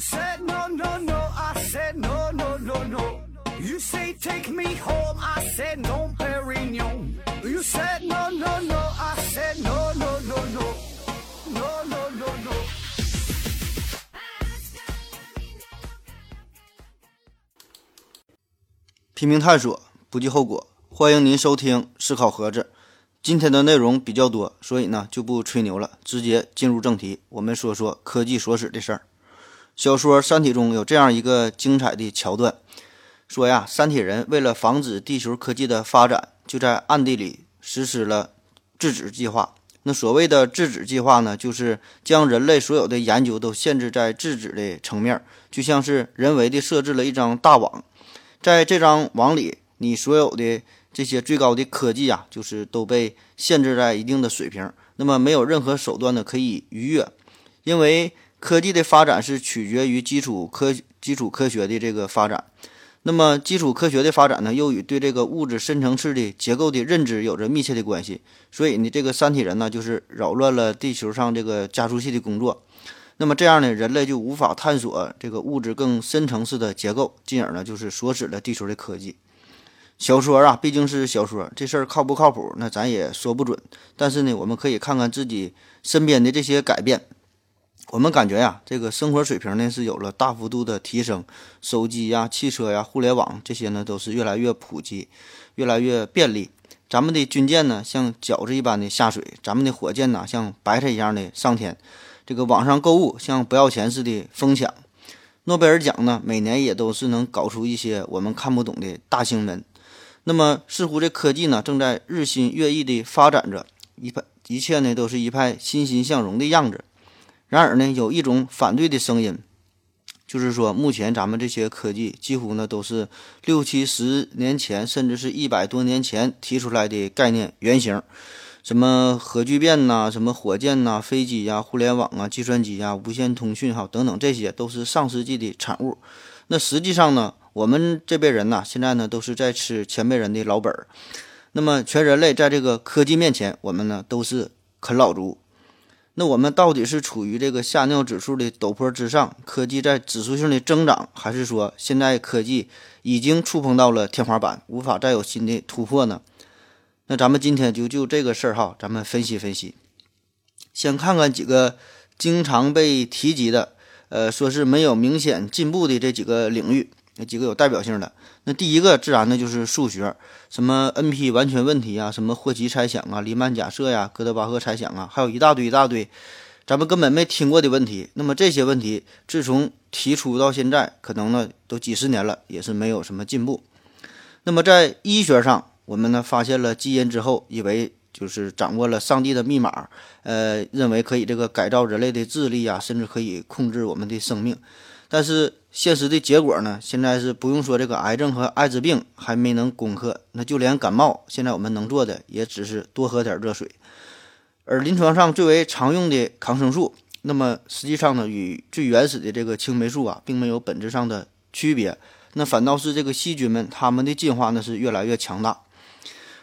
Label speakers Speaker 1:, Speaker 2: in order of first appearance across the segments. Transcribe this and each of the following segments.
Speaker 1: said no no no, I said no no no no. You say take me home, I said no, Perignon. You said no no no, I said no no no no, no no no no.
Speaker 2: 拼命探索，不计后果。欢迎您收听思考盒子。今天的内容比较多，所以呢就不吹牛了，直接进入正题。我们说说科技所使的事儿。小说《三体》中有这样一个精彩的桥段，说呀，三体人为了防止地球科技的发展，就在暗地里实施了制止计划。那所谓的制止计划呢，就是将人类所有的研究都限制在制止的层面，就像是人为的设置了一张大网，在这张网里，你所有的这些最高的科技啊，就是都被限制在一定的水平，那么没有任何手段呢可以逾越，因为科技的发展是取决于基础科基础科学的这个发展，那么基础科学的发展呢，又与对这个物质深层次的结构的认知有着密切的关系，所以呢，这个三体人呢，就是扰乱了地球上这个加速器的工作，那么这样呢，人类就无法探索这个物质更深层次的结构，进而呢，就是锁死了地球的科技。小说啊，毕竟是小说，这事儿靠不靠谱，那咱也说不准。但是呢，我们可以看看自己身边的这些改变，我们感觉呀，这个生活水平呢是有了大幅度的提升，手机呀、汽车呀、互联网这些呢都是越来越普及，越来越便利。咱们的军舰呢像饺子一般的下水，咱们的火箭呢像白菜一样的上天，这个网上购物像不要钱似的疯抢。诺贝尔奖呢每年也都是能搞出一些我们看不懂的大新闻。那么，似乎这科技呢正在日新月异的发展着，一派一切呢都是一派欣欣向荣的样子。然而呢，有一种反对的声音，就是说，目前咱们这些科技几乎呢都是六七十年前，甚至是一百多年前提出来的概念原型，什么核聚变呐，什么火箭呐，飞机呀，互联网啊，计算机呀，无线通讯哈等等，这些都是上世纪的产物。那实际上呢？我们这辈人呢，现在呢都是在吃前辈人的老本儿。那么，全人类在这个科技面前，我们呢都是啃老族。那我们到底是处于这个吓尿指数的陡坡之上，科技在指数性的增长，还是说现在科技已经触碰到了天花板，无法再有新的突破呢？那咱们今天就就这个事儿哈，咱们分析分析。先看看几个经常被提及的，呃，说是没有明显进步的这几个领域。那几个有代表性的，那第一个自然的就是数学，什么 NP 完全问题啊，什么霍奇猜想啊，黎曼假设呀，哥德巴赫猜想啊，还有一大堆一大堆，咱们根本没听过的问题。那么这些问题自从提出到现在，可能呢都几十年了，也是没有什么进步。那么在医学上，我们呢发现了基因之后，以为就是掌握了上帝的密码，呃，认为可以这个改造人类的智力啊，甚至可以控制我们的生命。但是现实的结果呢？现在是不用说这个癌症和艾滋病还没能攻克，那就连感冒，现在我们能做的也只是多喝点热水。而临床上最为常用的抗生素，那么实际上呢，与最原始的这个青霉素啊，并没有本质上的区别。那反倒是这个细菌们，它们的进化呢是越来越强大。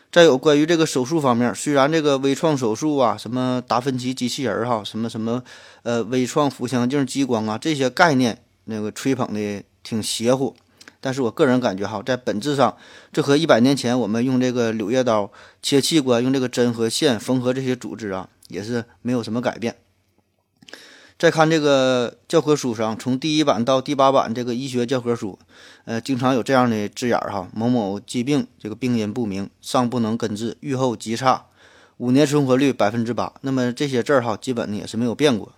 Speaker 2: 再有关于这个手术方面，虽然这个微创手术啊，什么达芬奇机器人哈，什么什么呃微创腹腔镜激光啊，这些概念。那个吹捧的挺邪乎，但是我个人感觉哈，在本质上，这和一百年前我们用这个柳叶刀切器官、用这个针和线缝合这些组织啊，也是没有什么改变。再看这个教科书上，从第一版到第八版这个医学教科书，呃，经常有这样的字眼儿哈，某某疾病这个病因不明，尚不能根治，预后极差，五年存活率百分之八。那么这些字儿哈，基本呢也是没有变过。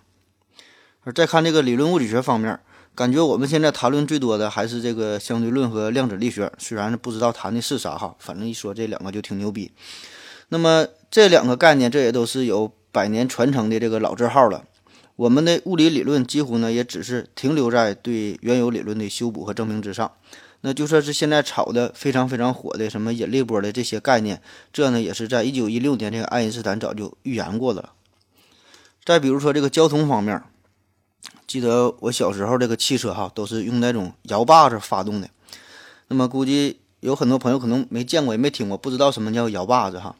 Speaker 2: 而再看这个理论物理学方面。感觉我们现在谈论最多的还是这个相对论和量子力学，虽然不知道谈的是啥哈，反正一说这两个就挺牛逼。那么这两个概念，这也都是有百年传承的这个老字号了。我们的物理理论几乎呢也只是停留在对原有理论的修补和证明之上。那就算是现在炒的非常非常火的什么引力波的这些概念，这呢也是在一九一六年这个爱因斯坦早就预言过的了。再比如说这个交通方面。记得我小时候，这个汽车哈都是用那种摇把子发动的。那么估计有很多朋友可能没见过，也没听过，不知道什么叫摇把子哈。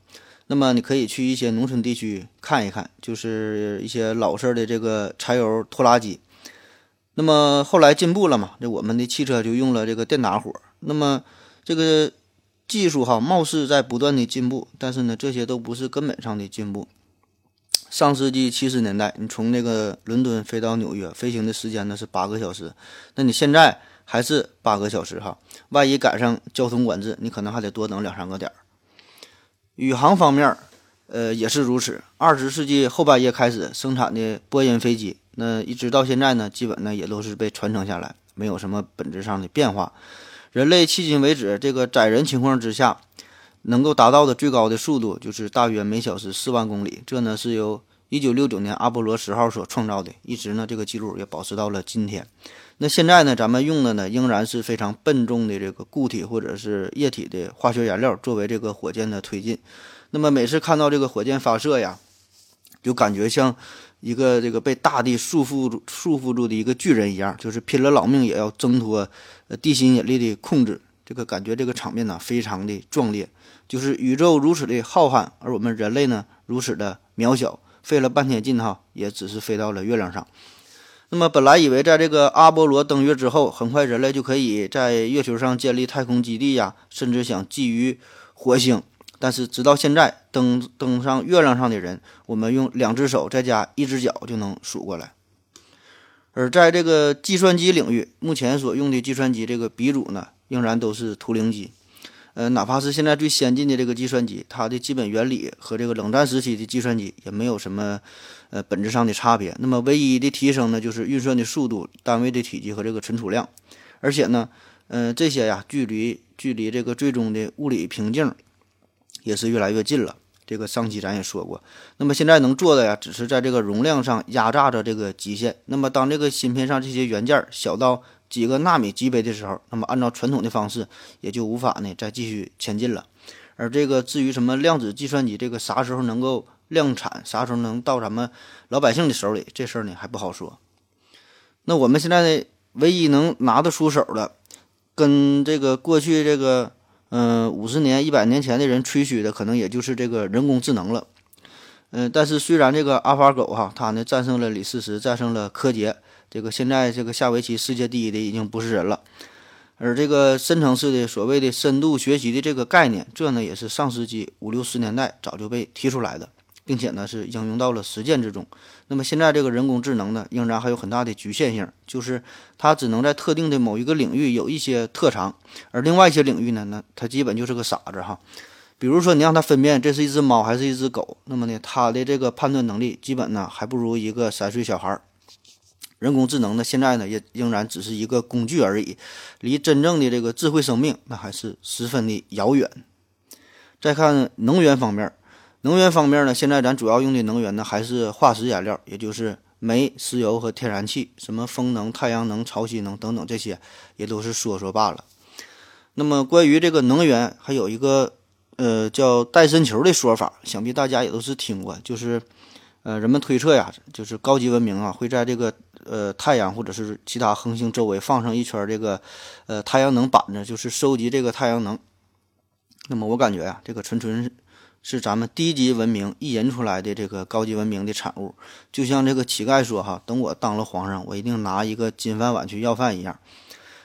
Speaker 2: 那么你可以去一些农村地区看一看，就是一些老式的这个柴油拖拉机。那么后来进步了嘛，这我们的汽车就用了这个电打火。那么这个技术哈，貌似在不断的进步，但是呢，这些都不是根本上的进步。上世纪七十年代，你从那个伦敦飞到纽约，飞行的时间呢是八个小时，那你现在还是八个小时哈。万一赶上交通管制，你可能还得多等两三个点儿。宇航方面，呃，也是如此。二十世纪后半叶开始生产的波音飞机，那一直到现在呢，基本呢也都是被传承下来，没有什么本质上的变化。人类迄今为止这个载人情况之下。能够达到的最高的速度就是大约每小时四万公里，这呢是由一九六九年阿波罗十号所创造的，一直呢这个记录也保持到了今天。那现在呢，咱们用的呢仍然是非常笨重的这个固体或者是液体的化学燃料作为这个火箭的推进。那么每次看到这个火箭发射呀，就感觉像一个这个被大地束缚住束缚住的一个巨人一样，就是拼了老命也要挣脱呃地心引力的控制。这个感觉这个场面呢非常的壮烈。就是宇宙如此的浩瀚，而我们人类呢如此的渺小，费了半天劲哈，也只是飞到了月亮上。那么本来以为在这个阿波罗登月之后，很快人类就可以在月球上建立太空基地呀，甚至想觊觎火星。但是直到现在，登登上月亮上的人，我们用两只手再加一只脚就能数过来。而在这个计算机领域，目前所用的计算机这个鼻祖呢，仍然都是图灵机。呃，哪怕是现在最先进的这个计算机，它的基本原理和这个冷战时期的计算机也没有什么呃本质上的差别。那么唯一的提升呢，就是运算的速度、单位的体积和这个存储量。而且呢，呃，这些呀，距离距离这个最终的物理瓶颈也是越来越近了。这个上期咱也说过。那么现在能做的呀，只是在这个容量上压榨着这个极限。那么当这个芯片上这些元件小到几个纳米级别的时候，那么按照传统的方式也就无法呢再继续前进了。而这个至于什么量子计算机这个啥时候能够量产，啥时候能到咱们老百姓的手里，这事儿呢还不好说。那我们现在呢唯一能拿得出手的，跟这个过去这个嗯五十年、一百年前的人吹嘘的，可能也就是这个人工智能了。嗯，但是虽然这个阿法狗哈，它呢战胜了李世石，战胜了柯洁。这个现在这个下围棋世界第一的已经不是人了，而这个深层次的所谓的深度学习的这个概念，这呢也是上世纪五六十年代早就被提出来的，并且呢是应用到了实践之中。那么现在这个人工智能呢，仍然还有很大的局限性，就是它只能在特定的某一个领域有一些特长，而另外一些领域呢，那它基本就是个傻子哈。比如说你让它分辨这是一只猫还是一只狗，那么呢它的这个判断能力基本呢还不如一个三岁小孩儿。人工智能呢，现在呢也仍然只是一个工具而已，离真正的这个智慧生命那还是十分的遥远。再看能源方面，能源方面呢，现在咱主要用的能源呢还是化石燃料，也就是煤、石油和天然气，什么风能、太阳能、潮汐能等等这些也都是说说罢了。那么关于这个能源，还有一个呃叫戴森球的说法，想必大家也都是听过，就是呃人们推测呀，就是高级文明啊会在这个。呃，太阳或者是其他恒星周围放上一圈这个，呃，太阳能板子，就是收集这个太阳能。那么我感觉呀，这个纯纯是咱们低级文明意淫出来的这个高级文明的产物。就像这个乞丐说哈，等我当了皇上，我一定拿一个金饭碗去要饭一样。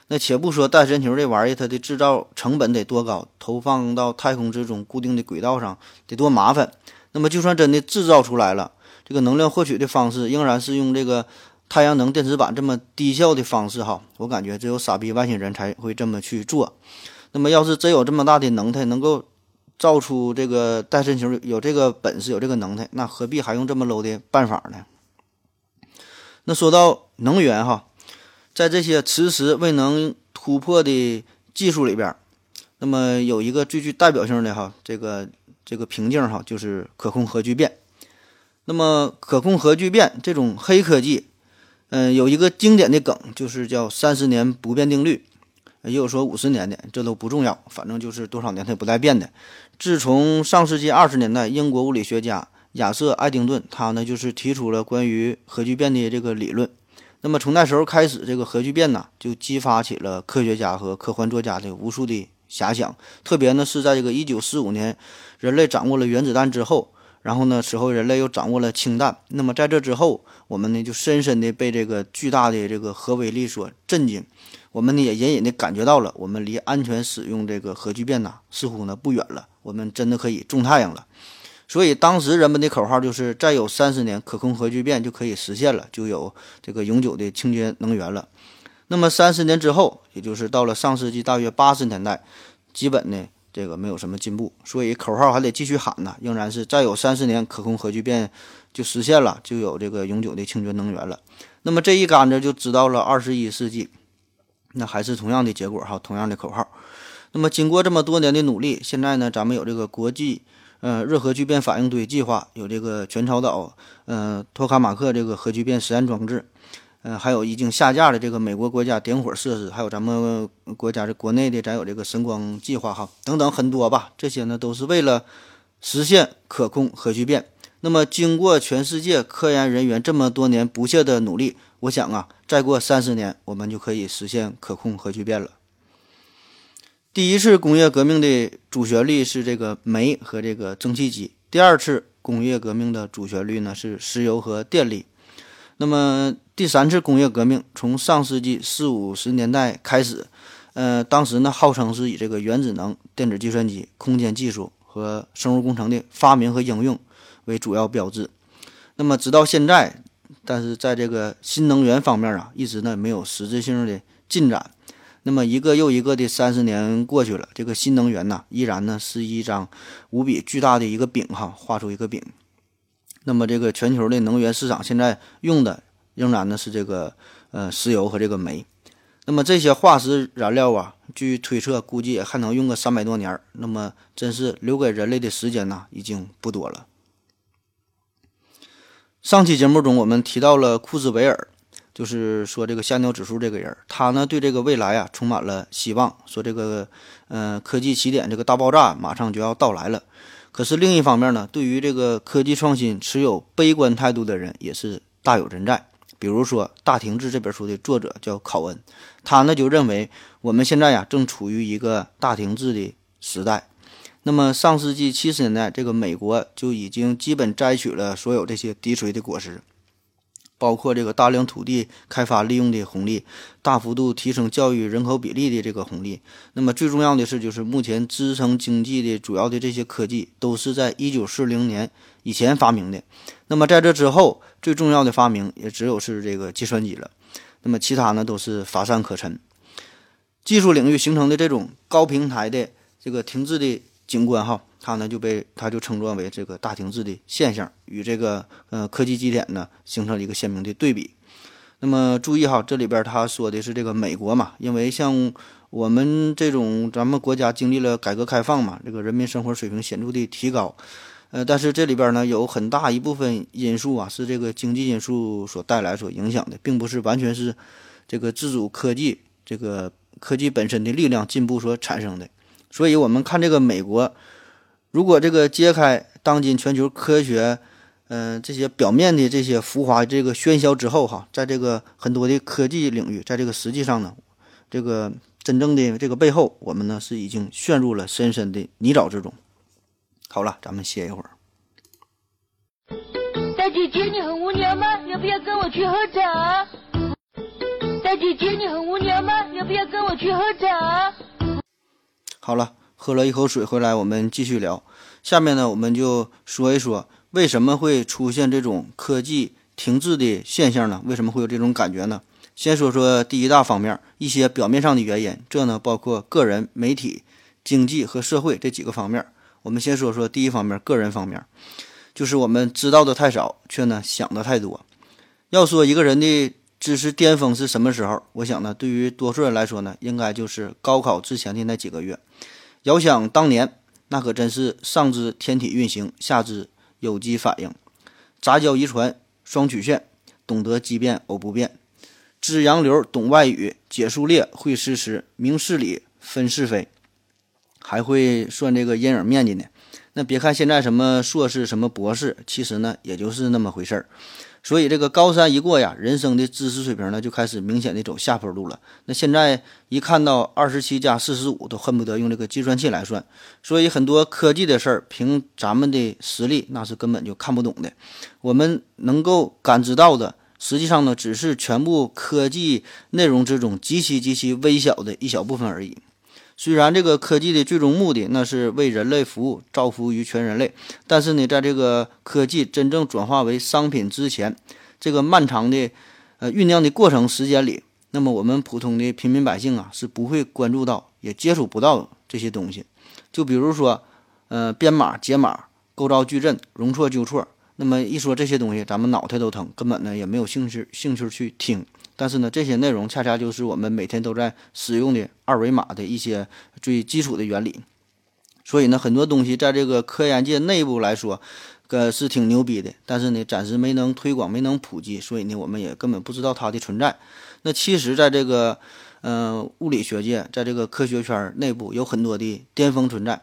Speaker 2: 那且不说戴神球这玩意儿，它的制造成本得多高，投放到太空之中固定的轨道上得多麻烦。那么就算真的制造出来了，这个能量获取的方式仍然是用这个。太阳能电池板这么低效的方式哈，我感觉只有傻逼外星人才会这么去做。那么要是真有这么大的能耐，能够造出这个戴森球，有这个本事，有这个能耐，那何必还用这么 low 的办法呢？那说到能源哈，在这些迟迟未能突破的技术里边，那么有一个最具代表性的哈，这个这个瓶颈哈，就是可控核聚变。那么可控核聚变这种黑科技。嗯，有一个经典的梗，就是叫三十年不变定律，也有说五十年的，这都不重要，反正就是多少年它也不带变的。自从上世纪二十年代，英国物理学家亚瑟·爱丁顿他呢就是提出了关于核聚变的这个理论。那么从那时候开始，这个核聚变呢就激发起了科学家和科幻作家的无数的遐想。特别呢是在这个一九四五年，人类掌握了原子弹之后。然后呢，此后人类又掌握了氢弹。那么在这之后，我们呢就深深的被这个巨大的这个核威力所震惊。我们呢也隐隐的感觉到了，我们离安全使用这个核聚变呐，似乎呢不远了。我们真的可以种太阳了。所以当时人们的口号就是再有三十年，可控核聚变就可以实现了，就有这个永久的清洁能源了。那么三十年之后，也就是到了上世纪大约八十年代，基本呢这个没有什么进步，所以口号还得继续喊呢，仍然是再有三十年，可控核聚变就实现了，就有这个永久的清洁能源了。那么这一杆子就知道了二十一世纪，那还是同样的结果哈，同样的口号。那么经过这么多年的努力，现在呢，咱们有这个国际。呃，热核聚变反应堆计划有这个全巢岛，呃，托卡马克这个核聚变实验装置，呃，还有已经下架的这个美国国家点火设施，还有咱们国家的国内的咱有这个神光计划哈，等等很多吧。这些呢都是为了实现可控核聚变。那么经过全世界科研人员这么多年不懈的努力，我想啊，再过三十年，我们就可以实现可控核聚变了。第一次工业革命的主旋律是这个煤和这个蒸汽机，第二次工业革命的主旋律呢是石油和电力。那么第三次工业革命从上世纪四五十年代开始，呃，当时呢号称是以这个原子能、电子计算机、空间技术和生物工程的发明和应用为主要标志。那么直到现在，但是在这个新能源方面啊，一直呢没有实质性的进展。那么一个又一个的三十年过去了，这个新能源呢，依然呢是一张无比巨大的一个饼哈，画出一个饼。那么这个全球的能源市场现在用的仍然呢是这个呃石油和这个煤。那么这些化石燃料啊，据推测估计还能用个三百多年。那么真是留给人类的时间呢已经不多了。上期节目中我们提到了库兹韦尔。就是说，这个夏鸟指数这个人，他呢对这个未来啊充满了希望，说这个，呃，科技起点这个大爆炸马上就要到来了。可是另一方面呢，对于这个科技创新持有悲观态度的人也是大有人在。比如说《大停滞》这本书的作者叫考恩，他呢就认为我们现在呀正处于一个大停滞的时代。那么上世纪七十年代，这个美国就已经基本摘取了所有这些低垂的果实。包括这个大量土地开发利用的红利，大幅度提升教育人口比例的这个红利。那么最重要的是，就是目前支撑经济的主要的这些科技，都是在一九四零年以前发明的。那么在这之后，最重要的发明也只有是这个计算机了。那么其他呢，都是乏善可陈。技术领域形成的这种高平台的这个停滞的景观，哈。它呢就被它就称作为这个大停滞的现象，与这个呃科技基点呢形成了一个鲜明的对比。那么注意哈，这里边他说的是这个美国嘛，因为像我们这种咱们国家经历了改革开放嘛，这个人民生活水平显著的提高，呃，但是这里边呢有很大一部分因素啊是这个经济因素所带来所影响的，并不是完全是这个自主科技这个科技本身的力量进步所产生的。所以我们看这个美国。如果这个揭开当今全球科学，嗯，这些表面的这些浮华、这个喧嚣之后，哈，在这个很多的科技领域，在这个实际上呢，这个真正的这个背后，我们呢是已经陷入了深深的泥沼之中。好了，咱们歇一会儿。
Speaker 3: 大姐姐，你很无聊吗？要不要跟我去喝茶？大姐姐，你很无聊吗？要不要跟我去喝茶？
Speaker 2: 好了。喝了一口水回来，我们继续聊。下面呢，我们就说一说为什么会出现这种科技停滞的现象呢？为什么会有这种感觉呢？先说说第一大方面，一些表面上的原因。这呢，包括个人、媒体、经济和社会这几个方面。我们先说说第一方面，个人方面，就是我们知道的太少，却呢想的太多。要说一个人的知识巅峰是什么时候？我想呢，对于多数人来说呢，应该就是高考之前的那几个月。遥想当年，那可真是上知天体运行，下知有机反应，杂交遗传，双曲线，懂得奇变偶不变，知洋流，懂外语，解数列，会诗词，明事理，分是非，还会算这个阴影面积呢。那别看现在什么硕士、什么博士，其实呢也就是那么回事儿。所以这个高山一过呀，人生的知识水平呢就开始明显的走下坡路了。那现在一看到二十七加四十五，都恨不得用这个计算器来算。所以很多科技的事儿，凭咱们的实力那是根本就看不懂的。我们能够感知到的，实际上呢只是全部科技内容之中极其极其微小的一小部分而已。虽然这个科技的最终目的那是为人类服务，造福于全人类，但是呢，在这个科技真正转化为商品之前，这个漫长的呃酝酿的过程时间里，那么我们普通的平民百姓啊是不会关注到，也接触不到这些东西。就比如说，呃，编码、解码、构造矩阵、容错纠错，那么一说这些东西，咱们脑袋都疼，根本呢也没有兴趣兴趣去听。但是呢，这些内容恰恰就是我们每天都在使用的二维码的一些最基础的原理。所以呢，很多东西在这个科研界内部来说，呃，是挺牛逼的。但是呢，暂时没能推广，没能普及，所以呢，我们也根本不知道它的存在。那其实，在这个呃物理学界，在这个科学圈内部，有很多的巅峰存在。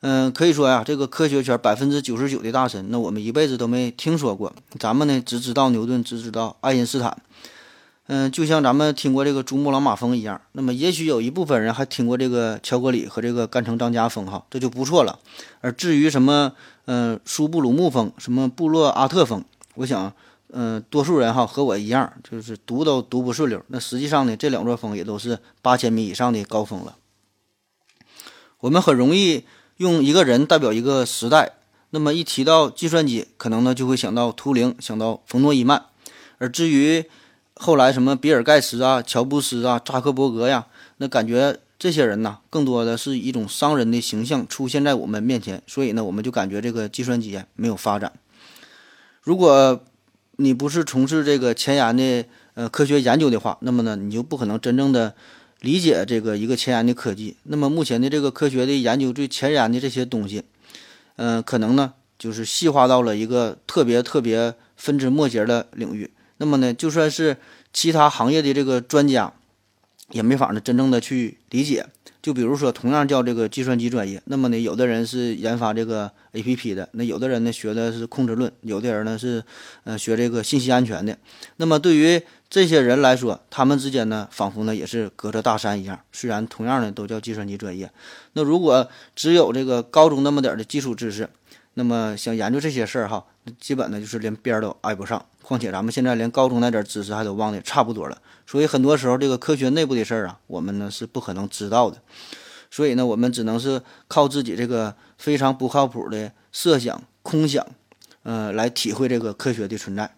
Speaker 2: 嗯，可以说呀，这个科学圈百分之九十九的大神，那我们一辈子都没听说过。咱们呢，只知道牛顿，只知道爱因斯坦。嗯，就像咱们听过这个珠穆朗玛峰一样，那么也许有一部分人还听过这个乔戈里和这个甘城张家峰哈，这就不错了。而至于什么，嗯，苏布鲁木峰、什么布洛阿特峰，我想，嗯，多数人哈和我一样，就是读都读不顺溜。那实际上呢，这两座峰也都是八千米以上的高峰了。我们很容易用一个人代表一个时代，那么一提到计算机，可能呢就会想到图灵，想到冯诺依曼。而至于后来什么比尔盖茨啊、乔布斯啊、扎克伯格呀，那感觉这些人呢，更多的是一种商人的形象出现在我们面前，所以呢，我们就感觉这个计算机没有发展。如果你不是从事这个前沿的呃科学研究的话，那么呢，你就不可能真正的理解这个一个前沿的科技。那么目前的这个科学的研究最前沿的这些东西，嗯，可能呢就是细化到了一个特别特别分枝末节的领域。那么呢，就算是其他行业的这个专家，也没法呢真正的去理解。就比如说，同样叫这个计算机专业，那么呢，有的人是研发这个 APP 的，那有的人呢学的是控制论，有的人呢是呃学这个信息安全的。那么对于这些人来说，他们之间呢，仿佛呢也是隔着大山一样。虽然同样呢都叫计算机专业，那如果只有这个高中那么点的基础知识，那么想研究这些事儿哈，基本呢就是连边儿都挨不上。况且咱们现在连高中那点儿知识还都忘得差不多了，所以很多时候这个科学内部的事儿啊，我们呢是不可能知道的。所以呢，我们只能是靠自己这个非常不靠谱的设想、空想，呃，来体会这个科学的存在。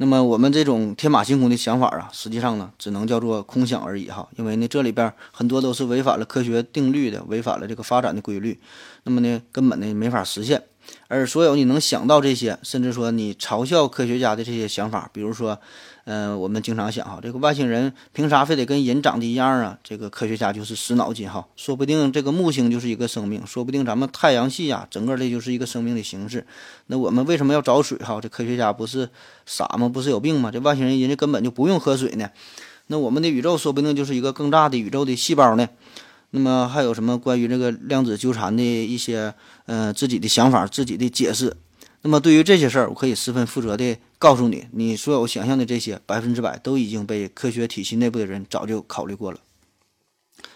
Speaker 2: 那么我们这种天马行空的想法啊，实际上呢，只能叫做空想而已哈，因为呢，这里边很多都是违反了科学定律的，违反了这个发展的规律，那么呢，根本呢没法实现。而所有你能想到这些，甚至说你嘲笑科学家的这些想法，比如说，嗯，我们经常想哈，这个外星人凭啥非得跟人长得一样啊？这个科学家就是死脑筋哈，说不定这个木星就是一个生命，说不定咱们太阳系呀，整个的就是一个生命的形式。那我们为什么要找水哈？这科学家不是傻吗？不是有病吗？这外星人人家根本就不用喝水呢。那我们的宇宙说不定就是一个更大的宇宙的细胞呢。那么还有什么关于这个量子纠缠的一些呃自己的想法、自己的解释？那么对于这些事儿，我可以十分负责的告诉你，你所有想象的这些百分之百都已经被科学体系内部的人早就考虑过了。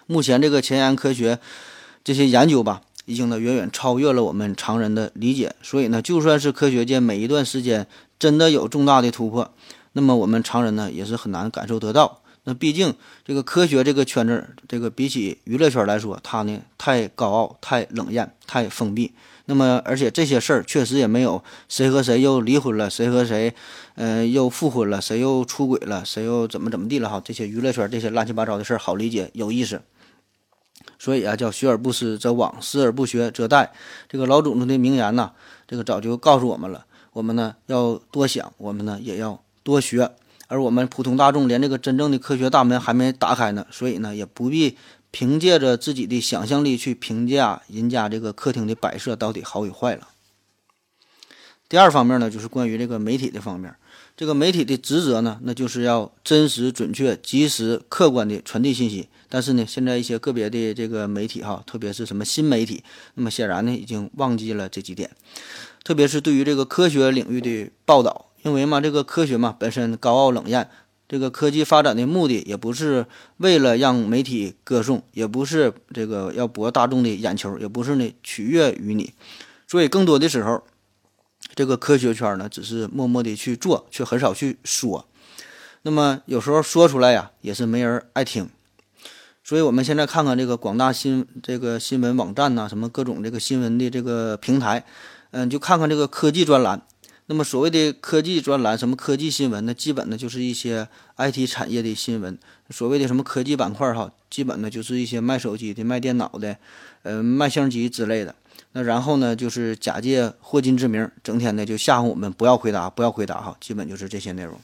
Speaker 2: 目前这个前沿科学这些研究吧，已经呢远远超越了我们常人的理解。所以呢，就算是科学界每一段时间真的有重大的突破，那么我们常人呢也是很难感受得到。那毕竟，这个科学这个圈子，这个比起娱乐圈来说，它呢太高傲、太冷艳、太封闭。那么，而且这些事儿确实也没有谁和谁又离婚了，谁和谁，嗯，又复婚了，谁又出轨了，谁又怎么怎么地了哈。这些娱乐圈这些乱七八糟的事儿好理解、有意思。所以啊，叫学而不思则罔，思而不学则殆。这个老祖宗的名言呐，这个早就告诉我们了。我们呢要多想，我们呢也要多学。而我们普通大众连这个真正的科学大门还没打开呢，所以呢，也不必凭借着自己的想象力去评价人家这个客厅的摆设到底好与坏了。第二方面呢，就是关于这个媒体的方面。这个媒体的职责呢，那就是要真实、准确、及时、客观的传递信息。但是呢，现在一些个别的这个媒体哈，特别是什么新媒体，那么显然呢，已经忘记了这几点。特别是对于这个科学领域的报道，因为嘛，这个科学嘛本身高傲冷艳，这个科技发展的目的也不是为了让媒体歌颂，也不是这个要博大众的眼球，也不是呢取悦于你。所以更多的时候。这个科学圈呢，只是默默地去做，却很少去说。那么有时候说出来呀，也是没人爱听。所以，我们现在看看这个广大新这个新闻网站呐，什么各种这个新闻的这个平台，嗯，就看看这个科技专栏。那么所谓的科技专栏，什么科技新闻呢？基本呢就是一些 IT 产业的新闻。所谓的什么科技板块哈，基本呢就是一些卖手机的、卖电脑的，呃，卖相机之类的。那然后呢，就是假借霍金之名，整天的就吓唬我们，不要回答，不要回答哈，基本就是这些内容。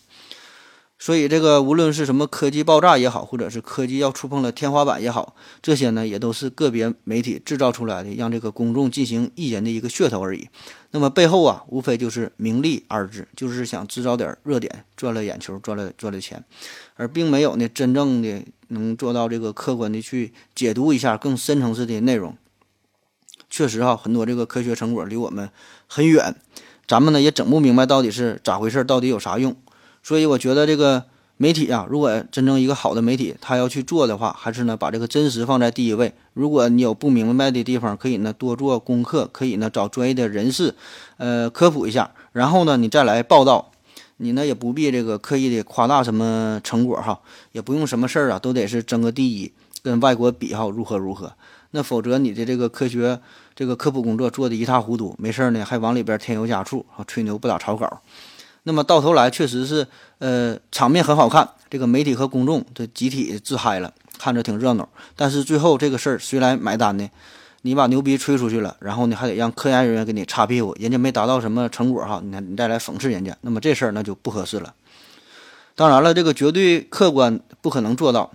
Speaker 2: 所以这个无论是什么科技爆炸也好，或者是科技要触碰了天花板也好，这些呢也都是个别媒体制造出来的，让这个公众进行意淫的一个噱头而已。那么背后啊，无非就是名利二字，就是想制造点热点，赚了眼球，赚了赚了钱，而并没有呢真正的能做到这个客观的去解读一下更深层次的内容。确实哈，很多这个科学成果离我们很远，咱们呢也整不明白到底是咋回事，到底有啥用。所以我觉得这个媒体啊，如果真正一个好的媒体，他要去做的话，还是呢把这个真实放在第一位。如果你有不明白的地方，可以呢多做功课，可以呢找专业的人士，呃科普一下，然后呢你再来报道。你呢也不必这个刻意的夸大什么成果哈，也不用什么事儿啊都得是争个第一，跟外国比哈如何如何。那否则你的这个科学这个科普工作做的一塌糊涂，没事儿呢还往里边添油加醋啊，吹牛不打草稿。那么到头来确实是呃场面很好看，这个媒体和公众这集体自嗨了，看着挺热闹。但是最后这个事儿谁来买单呢？你把牛逼吹出去了，然后呢还得让科研人员给你擦屁股，人家没达到什么成果哈，你你再来讽刺人家，那么这事儿那就不合适了。当然了，这个绝对客观不可能做到，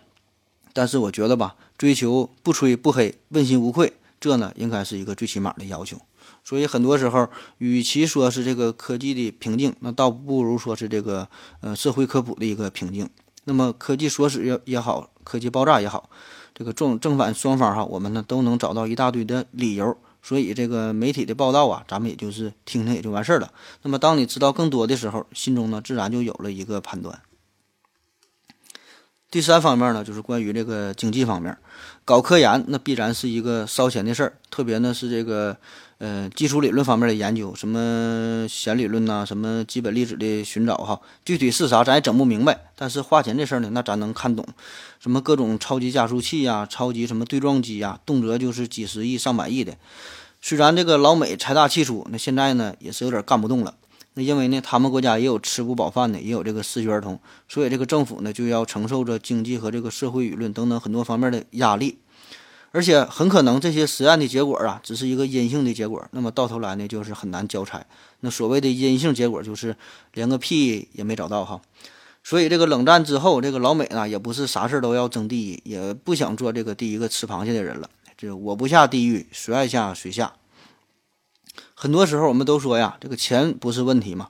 Speaker 2: 但是我觉得吧。追求不吹不黑，问心无愧，这呢应该是一个最起码的要求。所以很多时候，与其说是这个科技的瓶颈，那倒不如说是这个呃社会科普的一个瓶颈。那么科技缩死也也好，科技爆炸也好，这个正正反双方哈，我们呢都能找到一大堆的理由。所以这个媒体的报道啊，咱们也就是听听也就完事儿了。那么当你知道更多的时候，心中呢自然就有了一个判断。第三方面呢，就是关于这个经济方面，搞科研那必然是一个烧钱的事儿，特别呢是这个呃基础理论方面的研究，什么弦理论呐，什么基本粒子的寻找哈，具体是啥咱也整不明白。但是花钱这事儿呢，那咱能看懂，什么各种超级加速器呀，超级什么对撞机呀，动辄就是几十亿、上百亿的。虽然这个老美财大气粗，那现在呢也是有点干不动了。那因为呢，他们国家也有吃不饱饭的，也有这个失学儿童，所以这个政府呢就要承受着经济和这个社会舆论等等很多方面的压力，而且很可能这些实验的结果啊，只是一个阴性的结果，那么到头来呢就是很难交差。那所谓的阴性结果就是连个屁也没找到哈。所以这个冷战之后，这个老美呢也不是啥事儿都要争第一，也不想做这个第一个吃螃蟹的人了。这我不下地狱，谁爱下谁下。很多时候我们都说呀，这个钱不是问题嘛。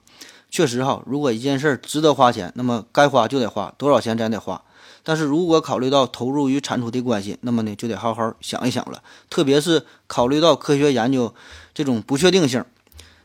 Speaker 2: 确实哈，如果一件事值得花钱，那么该花就得花，多少钱咱得花。但是如果考虑到投入与产出的关系，那么呢就得好好想一想了。特别是考虑到科学研究这种不确定性。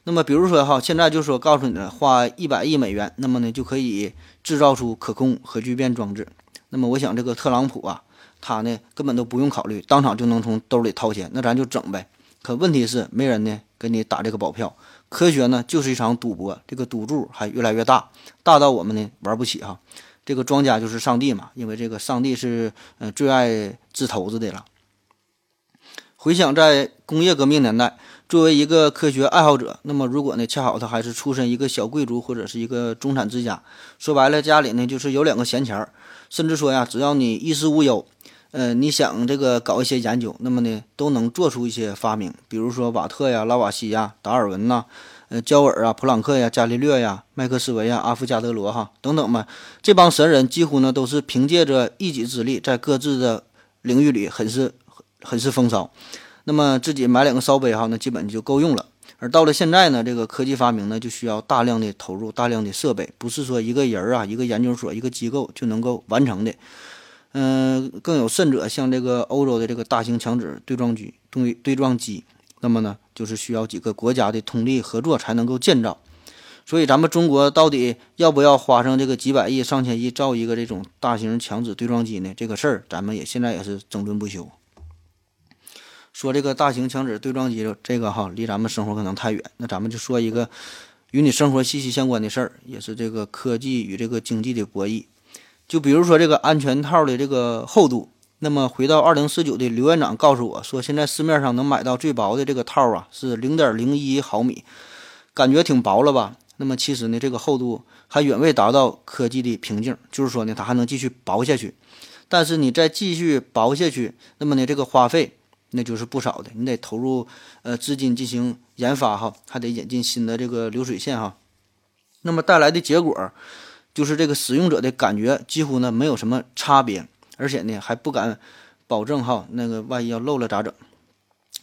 Speaker 2: 那么比如说哈，现在就说告诉你了，花一百亿美元，那么呢就可以制造出可控核聚变装置。那么我想这个特朗普啊，他呢根本都不用考虑，当场就能从兜里掏钱，那咱就整呗。可问题是没人呢。给你打这个保票，科学呢就是一场赌博，这个赌注还越来越大，大到我们呢玩不起哈。这个庄家就是上帝嘛，因为这个上帝是呃最爱掷骰子的了。回想在工业革命年代，作为一个科学爱好者，那么如果呢恰好他还是出身一个小贵族或者是一个中产之家，说白了家里呢就是有两个闲钱儿，甚至说呀只要你衣食无忧。呃，你想这个搞一些研究，那么呢，都能做出一些发明，比如说瓦特呀、拉瓦锡呀、达尔文呐、呃、焦耳啊、普朗克呀、伽利略呀、麦克斯韦呀、阿伏加德罗哈等等嘛，这帮神人几乎呢都是凭借着一己之力，在各自的领域里很是很是风骚，那么自己买两个烧杯哈，那基本就够用了。而到了现在呢，这个科技发明呢，就需要大量的投入、大量的设备，不是说一个人啊、一个研究所、一个机构就能够完成的。嗯，更有甚者，像这个欧洲的这个大型强子对撞机、对对撞机，那么呢，就是需要几个国家的通力合作才能够建造。所以，咱们中国到底要不要花上这个几百亿、上千亿造一个这种大型强子对撞机呢？这个事儿，咱们也现在也是争论不休。说这个大型强子对撞机，这个哈离咱们生活可能太远，那咱们就说一个与你生活息息相关的事儿，也是这个科技与这个经济的博弈。就比如说这个安全套的这个厚度，那么回到二零四九的刘院长告诉我说，现在市面上能买到最薄的这个套啊是零点零一毫米，感觉挺薄了吧？那么其实呢，这个厚度还远未达到科技的瓶颈，就是说呢，它还能继续薄下去。但是你再继续薄下去，那么呢，这个花费那就是不少的，你得投入呃资金进行研发哈，还得引进新的这个流水线哈。那么带来的结果。就是这个使用者的感觉几乎呢没有什么差别，而且呢还不敢保证哈，那个万一要漏了咋整？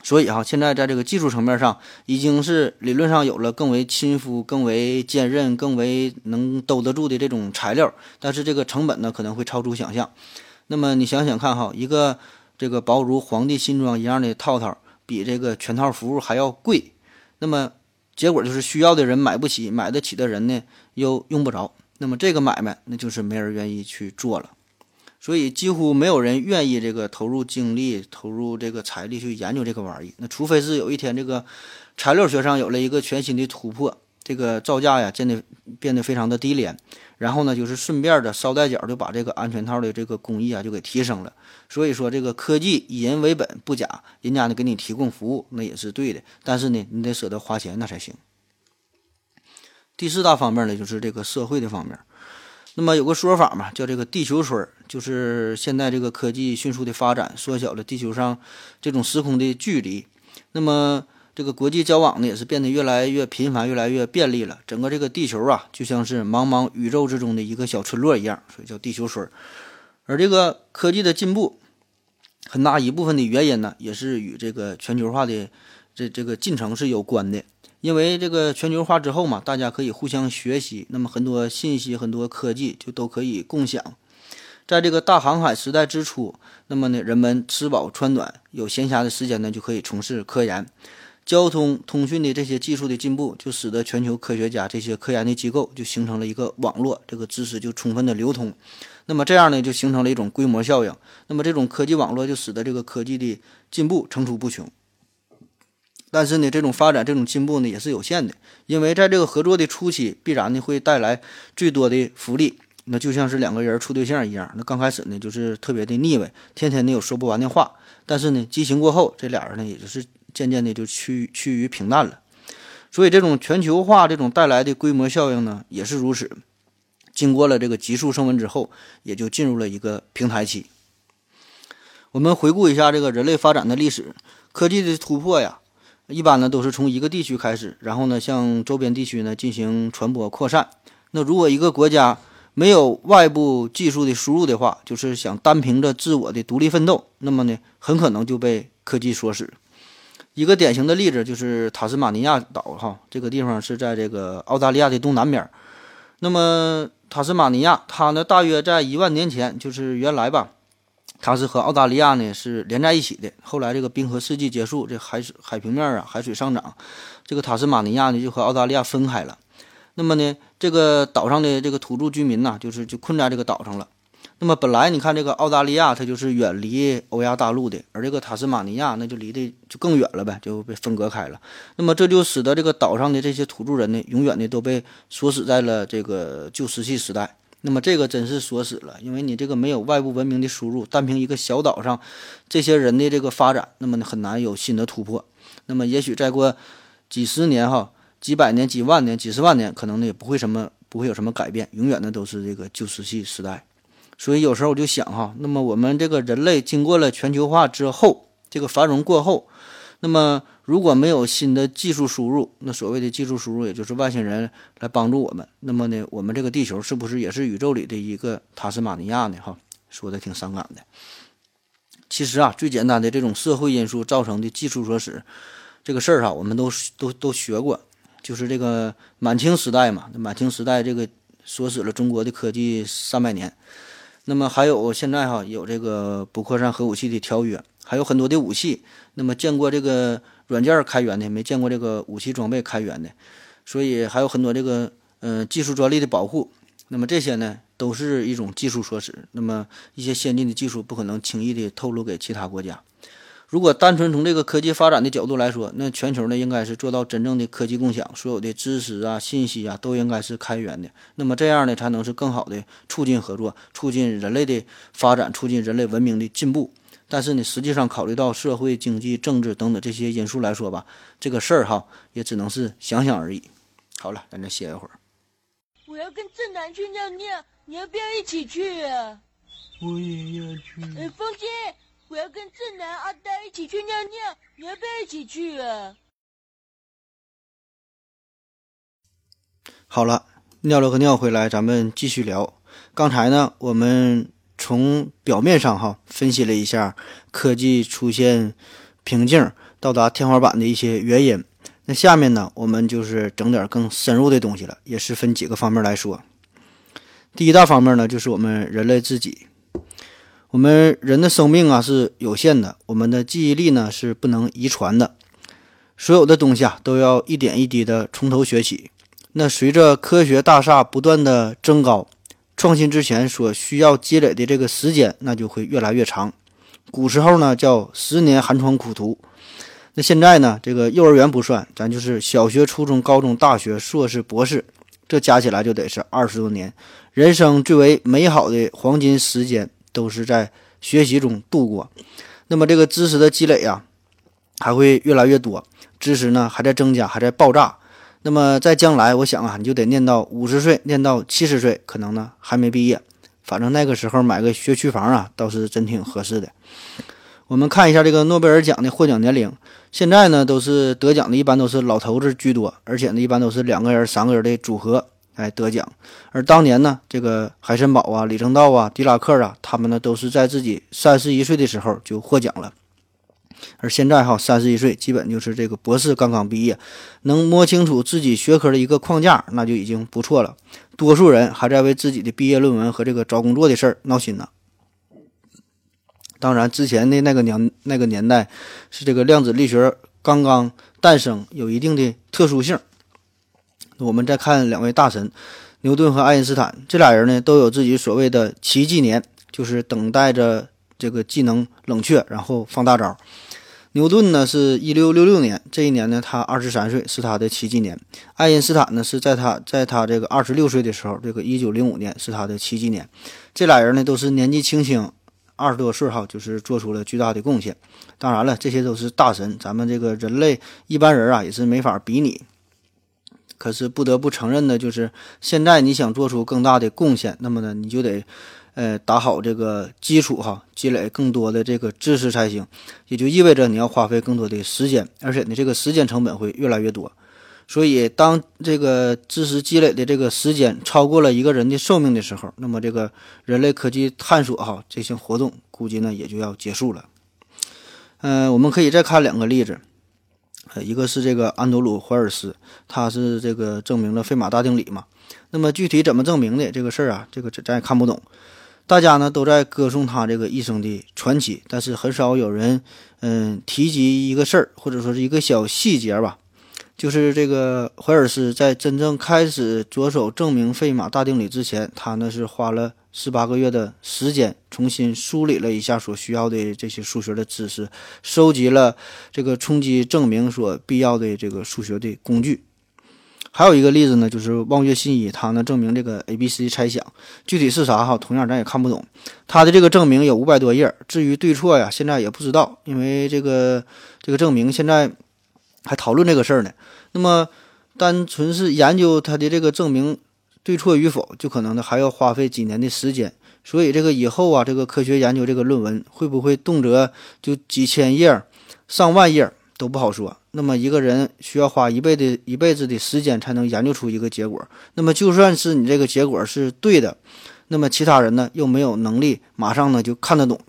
Speaker 2: 所以哈，现在在这个技术层面上，已经是理论上有了更为亲肤、更为坚韧、更为能兜得住的这种材料，但是这个成本呢可能会超出想象。那么你想想看哈，一个这个薄如皇帝新装一样的套套，比这个全套服务还要贵，那么结果就是需要的人买不起，买得起的人呢又用不着。那么这个买卖，那就是没人愿意去做了，所以几乎没有人愿意这个投入精力、投入这个财力去研究这个玩意。那除非是有一天这个材料学上有了一个全新的突破，这个造价呀变得变得非常的低廉，然后呢就是顺便的捎带脚就把这个安全套的这个工艺啊就给提升了。所以说这个科技以人为本不假，人家呢给你提供服务那也是对的，但是呢你得舍得花钱那才行。第四大方面呢，就是这个社会的方面。那么有个说法嘛，叫这个“地球村”，就是现在这个科技迅速的发展，缩小了地球上这种时空的距离。那么这个国际交往呢，也是变得越来越频繁，越来越便利了。整个这个地球啊，就像是茫茫宇宙之中的一个小村落一样，所以叫“地球村”。而这个科技的进步，很大一部分的原因呢，也是与这个全球化的这这个进程是有关的。因为这个全球化之后嘛，大家可以互相学习，那么很多信息、很多科技就都可以共享。在这个大航海时代之初，那么呢，人们吃饱穿暖，有闲暇的时间呢，就可以从事科研。交通、通讯的这些技术的进步，就使得全球科学家这些科研的机构就形成了一个网络，这个知识就充分的流通。那么这样呢，就形成了一种规模效应。那么这种科技网络就使得这个科技的进步层出不穷。但是呢，这种发展、这种进步呢，也是有限的，因为在这个合作的初期，必然呢会带来最多的福利，那就像是两个人处对象一样，那刚开始呢就是特别的腻歪，天天的有说不完的话，但是呢，激情过后，这俩人呢也就是渐渐的就趋趋于平淡了。所以，这种全球化这种带来的规模效应呢，也是如此。经过了这个急速升温之后，也就进入了一个平台期。我们回顾一下这个人类发展的历史，科技的突破呀。一般呢都是从一个地区开始，然后呢向周边地区呢进行传播扩散。那如果一个国家没有外部技术的输入的话，就是想单凭着自我的独立奋斗，那么呢很可能就被科技所使。一个典型的例子就是塔斯马尼亚岛，哈，这个地方是在这个澳大利亚的东南边。那么塔斯马尼亚它呢大约在一万年前，就是原来吧。它是和澳大利亚呢是连在一起的。后来这个冰河世纪结束，这海水海平面啊海水上涨，这个塔斯马尼亚呢就和澳大利亚分开了。那么呢，这个岛上的这个土著居民呢，就是就困在这个岛上了。那么本来你看这个澳大利亚它就是远离欧亚大陆的，而这个塔斯马尼亚那就离得就更远了呗，就被分割开了。那么这就使得这个岛上的这些土著人呢，永远的都被锁死在了这个旧石器时代。那么这个真是锁死了，因为你这个没有外部文明的输入，单凭一个小岛上这些人的这个发展，那么很难有新的突破。那么也许再过几十年哈，几百年、几万年、几十万年，可能呢也不会什么不会有什么改变，永远的都是这个旧石器时代。所以有时候我就想哈，那么我们这个人类经过了全球化之后，这个繁荣过后，那么。如果没有新的技术输入，那所谓的技术输入，也就是外星人来帮助我们，那么呢，我们这个地球是不是也是宇宙里的一个塔斯马尼亚呢？哈，说的挺伤感的。其实啊，最简单的这种社会因素造成的技术所使，这个事儿哈，我们都都都学过，就是这个满清时代嘛，满清时代这个锁死了中国的科技三百年。那么还有现在哈有这个不扩散核武器的条约，还有很多的武器。那么见过这个软件开源的，没见过这个武器装备开源的，所以还有很多这个呃技术专利的保护。那么这些呢，都是一种技术所使。那么一些先进的技术不可能轻易的透露给其他国家。如果单纯从这个科技发展的角度来说，那全球呢应该是做到真正的科技共享，所有的知识啊、信息啊都应该是开源的。那么这样呢，才能是更好的促进合作，促进人类的发展，促进人类文明的进步。但是呢，实际上考虑到社会、经济、政治等等这些因素来说吧，这个事儿哈，也只能是想想而已。好了，咱再歇一会儿。
Speaker 3: 我要跟正南去尿尿，你要不要一起去啊？
Speaker 4: 我也要去。
Speaker 3: 哎，风姐，我要跟正南、阿呆一起去尿尿，你要不要一起去啊？
Speaker 2: 好了，尿了个尿回来，咱们继续聊。刚才呢，我们从表面上哈分析了一下科技出现瓶颈、到达天花板的一些原因。那下面呢，我们就是整点更深入的东西了，也是分几个方面来说。第一大方面呢，就是我们人类自己。我们人的生命啊是有限的，我们的记忆力呢是不能遗传的，所有的东西啊都要一点一滴的从头学起。那随着科学大厦不断的增高，创新之前所需要积累的这个时间，那就会越来越长。古时候呢叫十年寒窗苦读，那现在呢这个幼儿园不算，咱就是小学、初中、高中、大学、硕士、博士，这加起来就得是二十多年。人生最为美好的黄金时间都是在学习中度过。那么这个知识的积累呀，还会越来越多，知识呢还在增加，还在爆炸。那么在将来，我想啊，你就得念到五十岁，念到七十岁，可能呢还没毕业。反正那个时候买个学区房啊，倒是真挺合适的。我们看一下这个诺贝尔奖的获奖年龄，现在呢都是得奖的，一般都是老头子居多，而且呢一般都是两个人、三个人的组合来得奖。而当年呢，这个海森堡啊、李政道啊、狄拉克啊，他们呢都是在自己三十一岁的时候就获奖了。而现在哈，三十一岁，基本就是这个博士刚刚毕业，能摸清楚自己学科的一个框架，那就已经不错了。多数人还在为自己的毕业论文和这个找工作的事儿闹心呢。当然，之前的那个年那个年代，是这个量子力学刚刚诞生，有一定的特殊性。我们再看两位大神，牛顿和爱因斯坦，这俩人呢都有自己所谓的奇迹年，就是等待着这个技能冷却，然后放大招。牛顿呢是一六六六年，这一年呢他二十三岁，是他的奇迹年。爱因斯坦呢是在他在他这个二十六岁的时候，这个一九零五年是他的奇迹年。这俩人呢都是年纪轻轻，二十多岁哈，就是做出了巨大的贡献。当然了，这些都是大神，咱们这个人类一般人啊也是没法比拟。可是不得不承认的就是，现在你想做出更大的贡献，那么呢你就得。呃，打好这个基础哈，积累更多的这个知识才行，也就意味着你要花费更多的时间，而且呢，这个时间成本会越来越多。所以，当这个知识积累的这个时间超过了一个人的寿命的时候，那么这个人类科技探索哈这项活动估计呢也就要结束了。嗯，我们可以再看两个例子，呃，一个是这个安德鲁·怀尔斯，他是这个证明了费马大定理嘛。那么具体怎么证明的这个事儿啊，这个咱也看不懂。大家呢都在歌颂他这个一生的传奇，但是很少有人，嗯，提及一个事儿，或者说是一个小细节吧，就是这个怀尔斯在真正开始着手证明费马大定理之前，他呢是花了十八个月的时间，重新梳理了一下所需要的这些数学的知识，收集了这个冲击证明所必要的这个数学的工具。还有一个例子呢，就是望月信一，他呢证明这个 A B C 猜想，具体是啥哈，同样咱也看不懂。他的这个证明有五百多页，至于对错呀，现在也不知道，因为这个这个证明现在还讨论这个事儿呢。那么单纯是研究他的这个证明对错与否，就可能呢还要花费几年的时间。所以这个以后啊，这个科学研究这个论文会不会动辄就几千页、上万页都不好说。那么一个人需要花一辈子一辈子的时间才能研究出一个结果。那么就算是你这个结果是对的，那么其他人呢又没有能力马上呢就看得懂。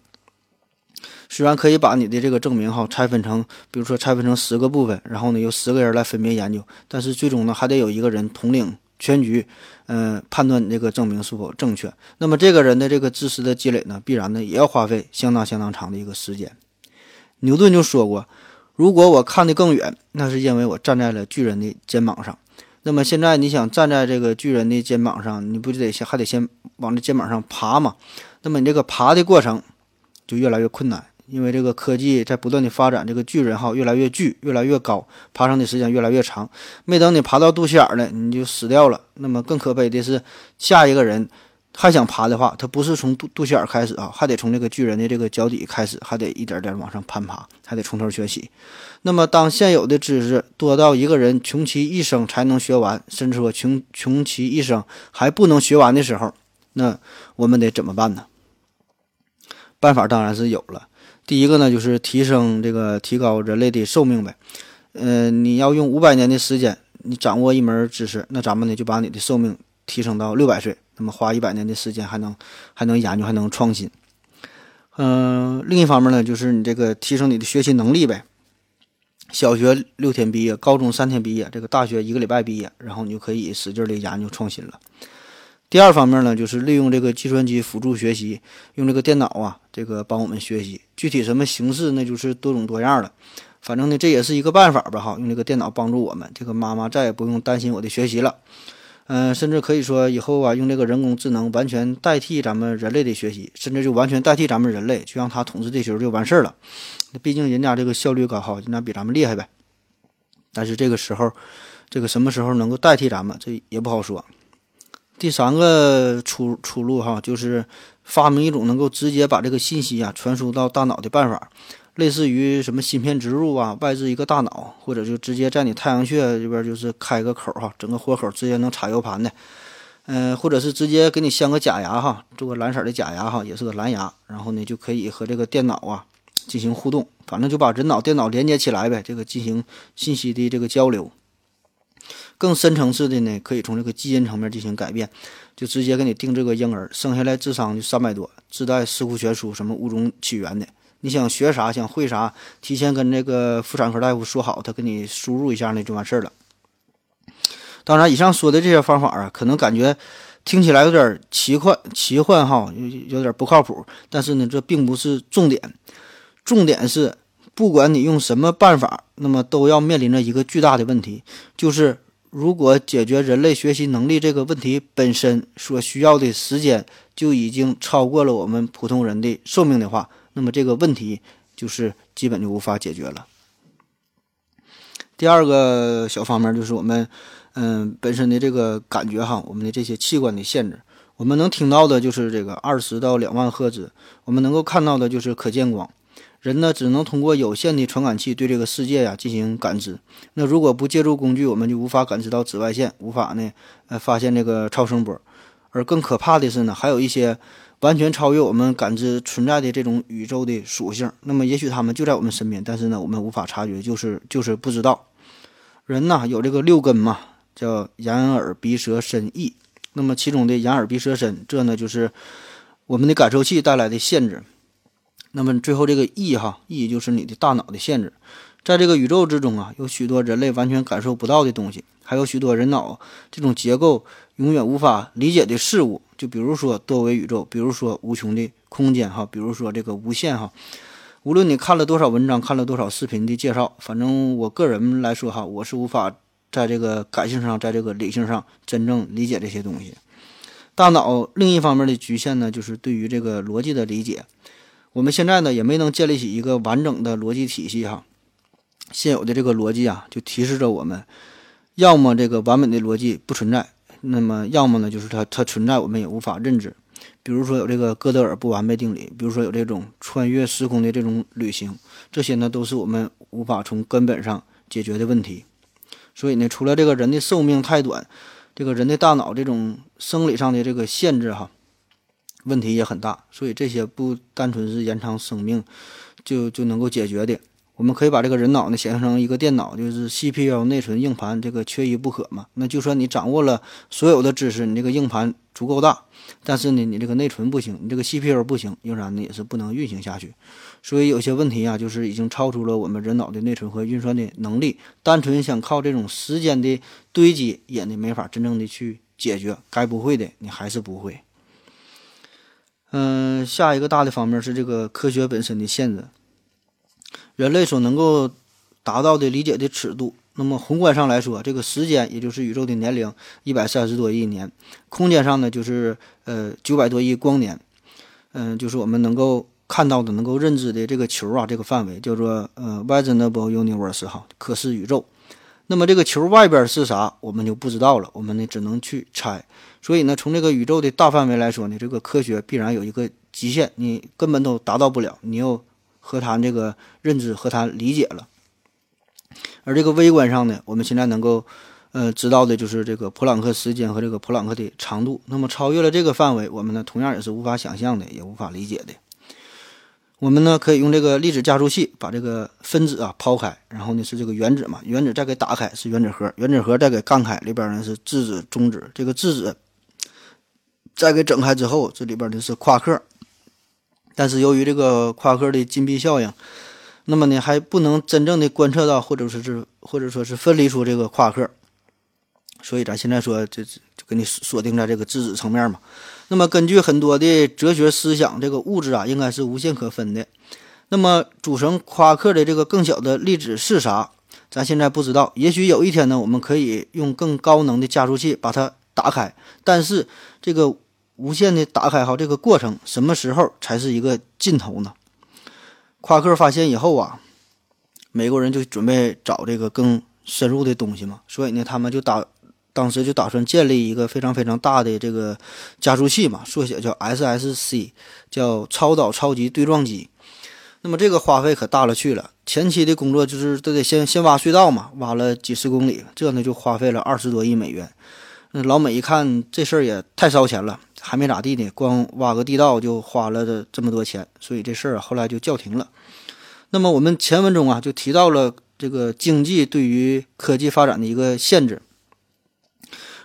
Speaker 2: 虽然可以把你的这个证明哈拆分成，比如说拆分成十个部分，然后呢由十个人来分别研究，但是最终呢还得有一个人统领全局，嗯、判断你这个证明是否正确。那么这个人的这个知识的积累呢，必然呢也要花费相当相当长的一个时间。牛顿就说过，如果我看得更远，那是因为我站在了巨人的肩膀上。那么现在你想站在这个巨人的肩膀上，你不就得先还得先往这肩膀上爬嘛？那么你这个爬的过程就越来越困难，因为这个科技在不断的发展，这个巨人哈越来越巨，越来越高，爬上的时间越来越长。没等你爬到肚脐眼儿呢，你就死掉了。那么更可悲的是，下一个人还想爬的话，他不是从肚肚脐眼开始啊，还得从这个巨人的这个脚底开始，还得一点点往上攀爬，还得从头学习。那么，当现有的知识多到一个人穷其一生才能学完，甚至说穷穷其一生还不能学完的时候，那我们得怎么办呢？办法当然是有了。第一个呢，就是提升这个提高人类的寿命呗。呃，你要用五百年的时间，你掌握一门知识，那咱们呢就把你的寿命提升到六百岁。那么花一百年的时间，还能还能研究，还能创新。嗯、另一方面呢，就是你这个提升你的学习能力呗。小学六天毕业，高中三天毕业，这个大学一个礼拜毕业，然后你就可以使劲的研究创新了。第二方面呢，就是利用这个计算机辅助学习，用这个电脑啊，这个帮我们学习。具体什么形式，那就是多种多样了。反正呢，这也是一个办法吧，哈，用这个电脑帮助我们，这个妈妈再也不用担心我的学习了。嗯、甚至可以说以后啊，用这个人工智能完全代替咱们人类的学习，甚至就完全代替咱们人类，就让它统治地球就完事儿了。毕竟人家这个效率高哈，人家比咱们厉害呗。但是这个时候，这个什么时候能够代替咱们，这也不好说。第三个出出路哈，就是发明一种能够直接把这个信息啊传输到大脑的办法，类似于什么芯片植入啊，外置一个大脑，或者就直接在你太阳穴这边就是开个口哈，整个活口直接能插 U 盘的。嗯、或者是直接给你镶个假牙哈，做个蓝色的假牙哈，也是个蓝牙，然后呢就可以和这个电脑啊进行互动，反正就把人脑电脑连接起来呗，这个进行信息的这个交流。更深层次的呢，可以从这个基因层面进行改变，就直接给你定这个婴儿生下来智商就三百多，自带四库全书，什么物种起源的，你想学啥想会啥，提前跟这个妇产科大夫说好，他给你输入一下呢就完事儿了。当然，以上说的这些方法啊，可能感觉听起来有点奇幻，奇幻哈，有有点不靠谱。但是呢，这并不是重点，重点是，不管你用什么办法，那么都要面临着一个巨大的问题，就是如果解决人类学习能力这个问题本身所需要的时间就已经超过了我们普通人的寿命的话，那么这个问题就是基本就无法解决了。第二个小方面就是我们。嗯，本身的这个感觉哈，我们的这些器官的限制，我们能听到的就是这个二十到两万赫兹，我们能够看到的就是可见光。人呢，只能通过有限的传感器对这个世界呀进行感知。那如果不借助工具，我们就无法感知到紫外线，无法呢，呃，发现这个超声波。而更可怕的是呢，还有一些完全超越我们感知存在的这种宇宙的属性。那么也许它们就在我们身边，但是呢，我们无法察觉，就是就是不知道。人呐，有这个六根嘛。叫眼耳鼻舌身意，那么其中的眼耳鼻舌身，这呢就是我们的感受器带来的限制。那么最后这个意哈，意就是你的大脑的限制。在这个宇宙之中啊，有许多人类完全感受不到的东西，还有许多人脑这种结构永远无法理解的事物。就比如说多维宇宙，比如说无穷的空间哈，比如说这个无限哈。无论你看了多少文章，看了多少视频的介绍，反正我个人来说哈，我是无法。在这个感性上，在这个理性上，真正理解这些东西。大脑另一方面的局限呢，就是对于这个逻辑的理解。我们现在呢，也没能建立起一个完整的逻辑体系哈。现有的这个逻辑啊，就提示着我们，要么这个完美的逻辑不存在，那么要么呢，就是它它存在，我们也无法认知。比如说有这个哥德尔不完备定理，比如说有这种穿越时空的这种旅行，这些呢，都是我们无法从根本上解决的问题。所以呢，除了这个人的寿命太短，这个人的大脑这种生理上的这个限制哈，问题也很大。所以这些不单纯是延长生命就就能够解决的。我们可以把这个人脑呢想象成一个电脑，就是 CPU、内存、硬盘这个缺一不可嘛。那就算你掌握了所有的知识，你这个硬盘足够大，但是呢，你这个内存不行，你这个 CPU 不行，仍然呢也是不能运行下去。所以有些问题啊，就是已经超出了我们人脑的内存和运算的能力，单纯想靠这种时间的堆积，也呢没法真正的去解决。该不会的，你还是不会。嗯，下一个大的方面是这个科学本身的限制，人类所能够达到的理解的尺度。那么宏观上来说，这个时间也就是宇宙的年龄一百三十多亿年，空间上呢就是呃九百多亿光年，嗯，就是我们能够看到的、能够认知的这个球啊，这个范围叫做呃 visible universe 哈，可视宇宙。那么这个球外边是啥，我们就不知道了，我们呢只能去猜。所以呢，从这个宇宙的大范围来说呢，这个科学必然有一个极限，你根本都达到不了，你又何谈这个认知，何谈理解了？而这个微观上呢，我们现在能够，呃，知道的就是这个普朗克时间和这个普朗克的长度。那么超越了这个范围，我们呢同样也是无法想象的，也无法理解的。我们呢可以用这个粒子加速器把这个分子啊抛开，然后呢是这个原子嘛，原子再给打开是原子核，原子核再给干开，里边呢是质子、中子，这个质子再给整开之后，这里边的是夸克。但是由于这个夸克的禁闭效应。那么呢，还不能真正的观测到，或者说是或者说是分离出这个夸克，所以咱现在说，这就给你锁定在这个质子层面嘛。那么根据很多的哲学思想，这个物质啊应该是无限可分的。那么组成夸克的这个更小的粒子是啥？咱现在不知道。也许有一天呢，我们可以用更高能的加速器把它打开。但是这个无限的打开哈，这个过程什么时候才是一个尽头呢？夸克发现以后啊，美国人就准备找这个更深入的东西嘛，所以呢，他们就打，当时就打算建立一个非常非常大的这个加速器嘛，缩写叫 SSC，叫超导超级对撞机。那么这个花费可大了去了，前期的工作就是都得先先挖隧道嘛，挖了几十公里，这呢就花费了二十多亿美元。那老美一看这事儿也太烧钱了。还没咋地呢，光挖个地道就花了这么多钱，所以这事儿后来就叫停了。那么我们前文中啊就提到了这个经济对于科技发展的一个限制，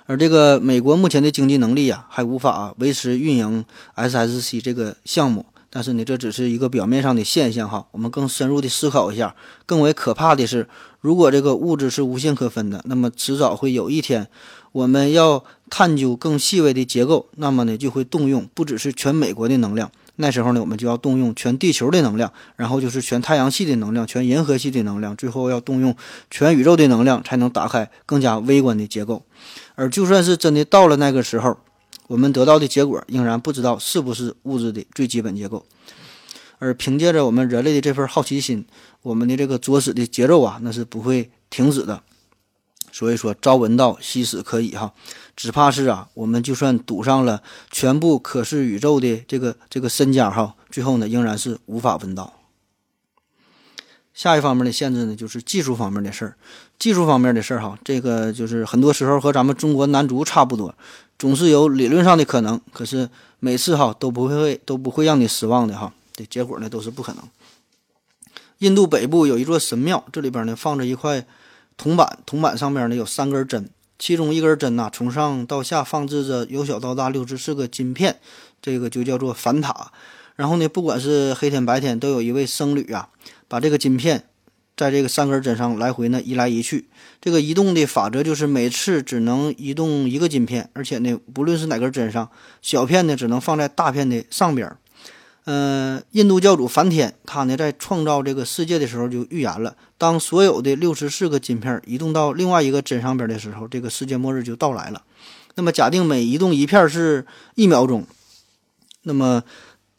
Speaker 2: 而这个美国目前的经济能力呀还无法维持运营 SSC 这个项目。但是呢，这只是一个表面上的现象哈。我们更深入的思考一下，更为可怕的是，如果这个物质是无限可分的，那么迟早会有一天。我们要探究更细微的结构，那么呢，就会动用不只是全美国的能量，那时候呢，我们就要动用全地球的能量，然后就是全太阳系的能量，全银河系的能量，最后要动用全宇宙的能量，才能打开更加微观的结构。而就算是真的到了那个时候，我们得到的结果仍然不知道是不是物质的最基本结构。而凭借着我们人类的这份好奇心，我们的这个作死的节奏啊，那是不会停止的。所以说，朝闻道，夕死可以哈，只怕是啊，我们就算赌上了全部可视宇宙的这个这个身家哈，最后呢，仍然是无法闻道。下一方面的限制呢，就是技术方面的事儿。技术方面的事儿哈，这个就是很多时候和咱们中国男足差不多，总是有理论上的可能，可是每次哈都不会都不会让你失望的哈，这结果呢都是不可能。印度北部有一座神庙，这里边呢放着一块。铜板，铜板上面呢有三根针，其中一根针呐从上到下放置着由小到大六十四个金片，这个就叫做反塔。然后呢，不管是黑天白天，都有一位僧侣啊，把这个金片在这个三根针上来回呢移来移去。这个移动的法则就是每次只能移动一个金片，而且呢，不论是哪根针上，小片呢只能放在大片的上边。嗯，印度教主梵天，他呢在创造这个世界的时候就预言了，当所有的六十四个金片移动到另外一个针上边的时候，这个世界末日就到来了。那么假定每移动一片是一秒钟，那么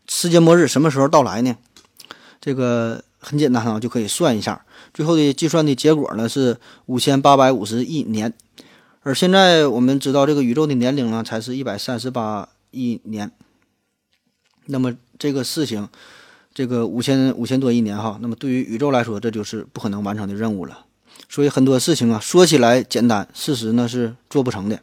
Speaker 2: 世界末日什么时候到来呢？这个很简单啊，就可以算一下，最后的计算的结果呢是五千八百五十亿年。而现在我们知道这个宇宙的年龄呢，才是一百三十八亿年。那么这个事情，这个五千五千多亿年哈，那么对于宇宙来说，这就是不可能完成的任务了。所以很多事情啊，说起来简单，事实呢是做不成的。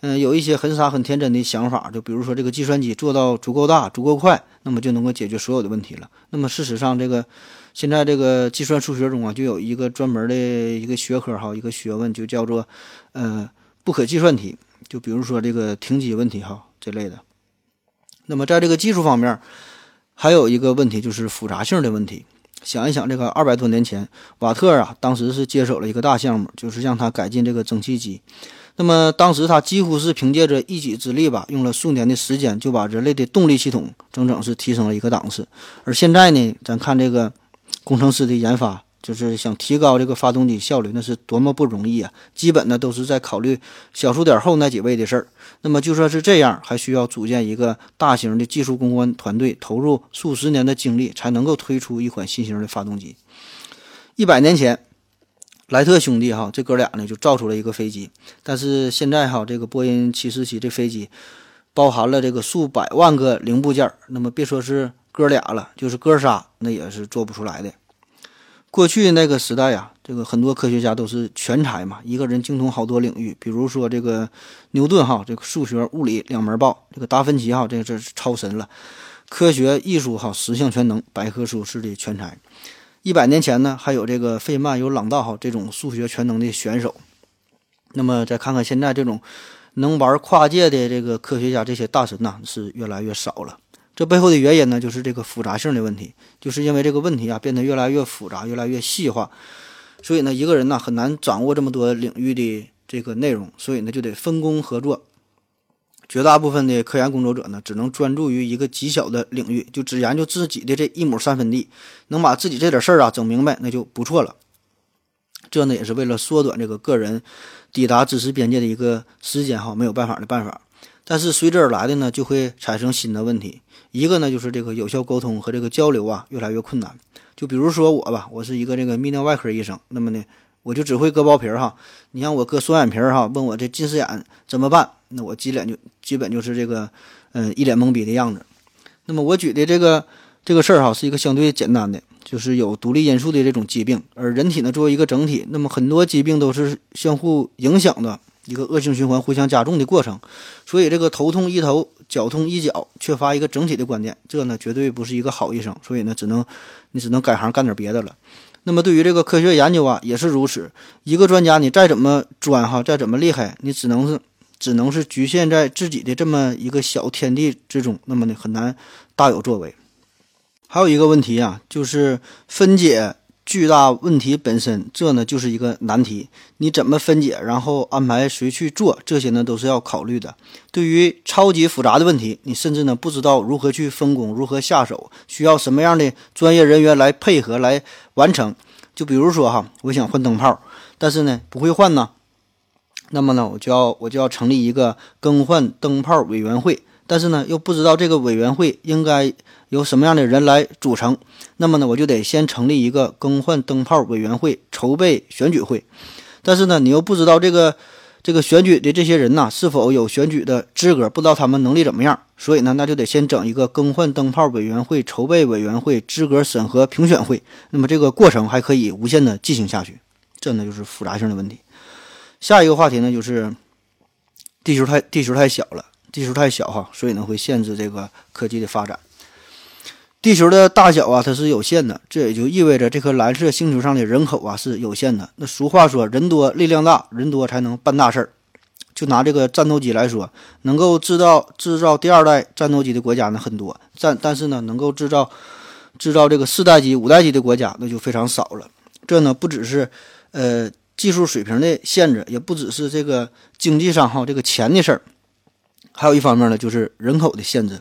Speaker 2: 嗯，有一些很傻很天真的想法，就比如说这个计算机做到足够大、足够快，那么就能够解决所有的问题了。那么事实上，这个现在这个计算数学中啊，就有一个专门的一个学科哈，一个学问就叫做呃不可计算题。就比如说这个停机问题哈。这类的。那么在这个技术方面，还有一个问题就是复杂性的问题。想一想，这个二百多年前，瓦特啊，当时是接手了一个大项目，就是让他改进这个蒸汽机。那么当时他几乎是凭借着一己之力吧，用了数年的时间，就把人类的动力系统整整是提升了一个档次。而现在呢，咱看这个工程师的研发。就是想提高这个发动机效率，那是多么不容易啊！基本呢都是在考虑小数点后那几位的事儿。那么就算是这样，还需要组建一个大型的技术攻关团队，投入数十年的精力，才能够推出一款新型的发动机。一百年前，莱特兄弟哈这哥俩呢就造出了一个飞机，但是现在哈这个波音七四七这飞机包含了这个数百万个零部件，那么别说是哥俩了，就是哥仨那也是做不出来的。过去那个时代呀，这个很多科学家都是全才嘛，一个人精通好多领域。比如说这个牛顿哈，这个数学、物理两门报；这个达芬奇哈，这个这是超神了，科学、艺术哈十项全能，百科书式的全才。一百年前呢，还有这个费曼、有朗道哈这种数学全能的选手。那么再看看现在这种能玩跨界的这个科学家，这些大神呐，是越来越少了。这背后的原因呢，就是这个复杂性的问题，就是因为这个问题啊变得越来越复杂、越来越细化，所以呢，一个人呢很难掌握这么多领域的这个内容，所以呢就得分工合作。绝大部分的科研工作者呢，只能专注于一个极小的领域，就只研究自己的这一亩三分地，能把自己这点事儿啊整明白，那就不错了。这呢也是为了缩短这个个人抵达知识边界的一个时间哈，没有办法的办法。但是随之而来的呢，就会产生新的问题。一个呢，就是这个有效沟通和这个交流啊，越来越困难。就比如说我吧，我是一个这个泌尿外科医生，那么呢，我就只会割包皮儿哈。你让我割双眼皮儿哈，问我这近视眼怎么办？那我基本就基本就是这个，嗯，一脸懵逼的样子。那么我举的这个这个事儿哈，是一个相对简单的，就是有独立因素的这种疾病。而人体呢，作为一个整体，那么很多疾病都是相互影响的。一个恶性循环、互相加重的过程，所以这个头痛医头、脚痛医脚，缺乏一个整体的观点，这呢绝对不是一个好医生。所以呢，只能你只能改行干点别的了。那么对于这个科学研究啊，也是如此。一个专家你再怎么专哈，再怎么厉害，你只能是只能是局限在自己的这么一个小天地之中，那么呢很难大有作为。还有一个问题啊，就是分解。巨大问题本身，这呢就是一个难题。你怎么分解，然后安排谁去做，这些呢都是要考虑的。对于超级复杂的问题，你甚至呢不知道如何去分工，如何下手，需要什么样的专业人员来配合来完成。就比如说哈，我想换灯泡，但是呢不会换呢，那么呢我就要我就要成立一个更换灯泡委员会，但是呢又不知道这个委员会应该。由什么样的人来组成？那么呢，我就得先成立一个更换灯泡委员会，筹备选举会。但是呢，你又不知道这个这个选举的这些人呐是否有选举的资格，不知道他们能力怎么样。所以呢，那就得先整一个更换灯泡委员会、筹备委员会、资格审核评选会。那么这个过程还可以无限的进行下去。这呢就是复杂性的问题。下一个话题呢就是地球太地球太小了，地球太小哈，所以呢会限制这个科技的发展。地球的大小啊，它是有限的，这也就意味着这颗蓝色星球上的人口啊是有限的。那俗话说，人多力量大，人多才能办大事儿。就拿这个战斗机来说，能够制造制造第二代战斗机的国家呢很多，但但是呢，能够制造制造这个四代机、五代机的国家那就非常少了。这呢不只是呃技术水平的限制，也不只是这个经济上哈这个钱的事儿，还有一方面呢就是人口的限制。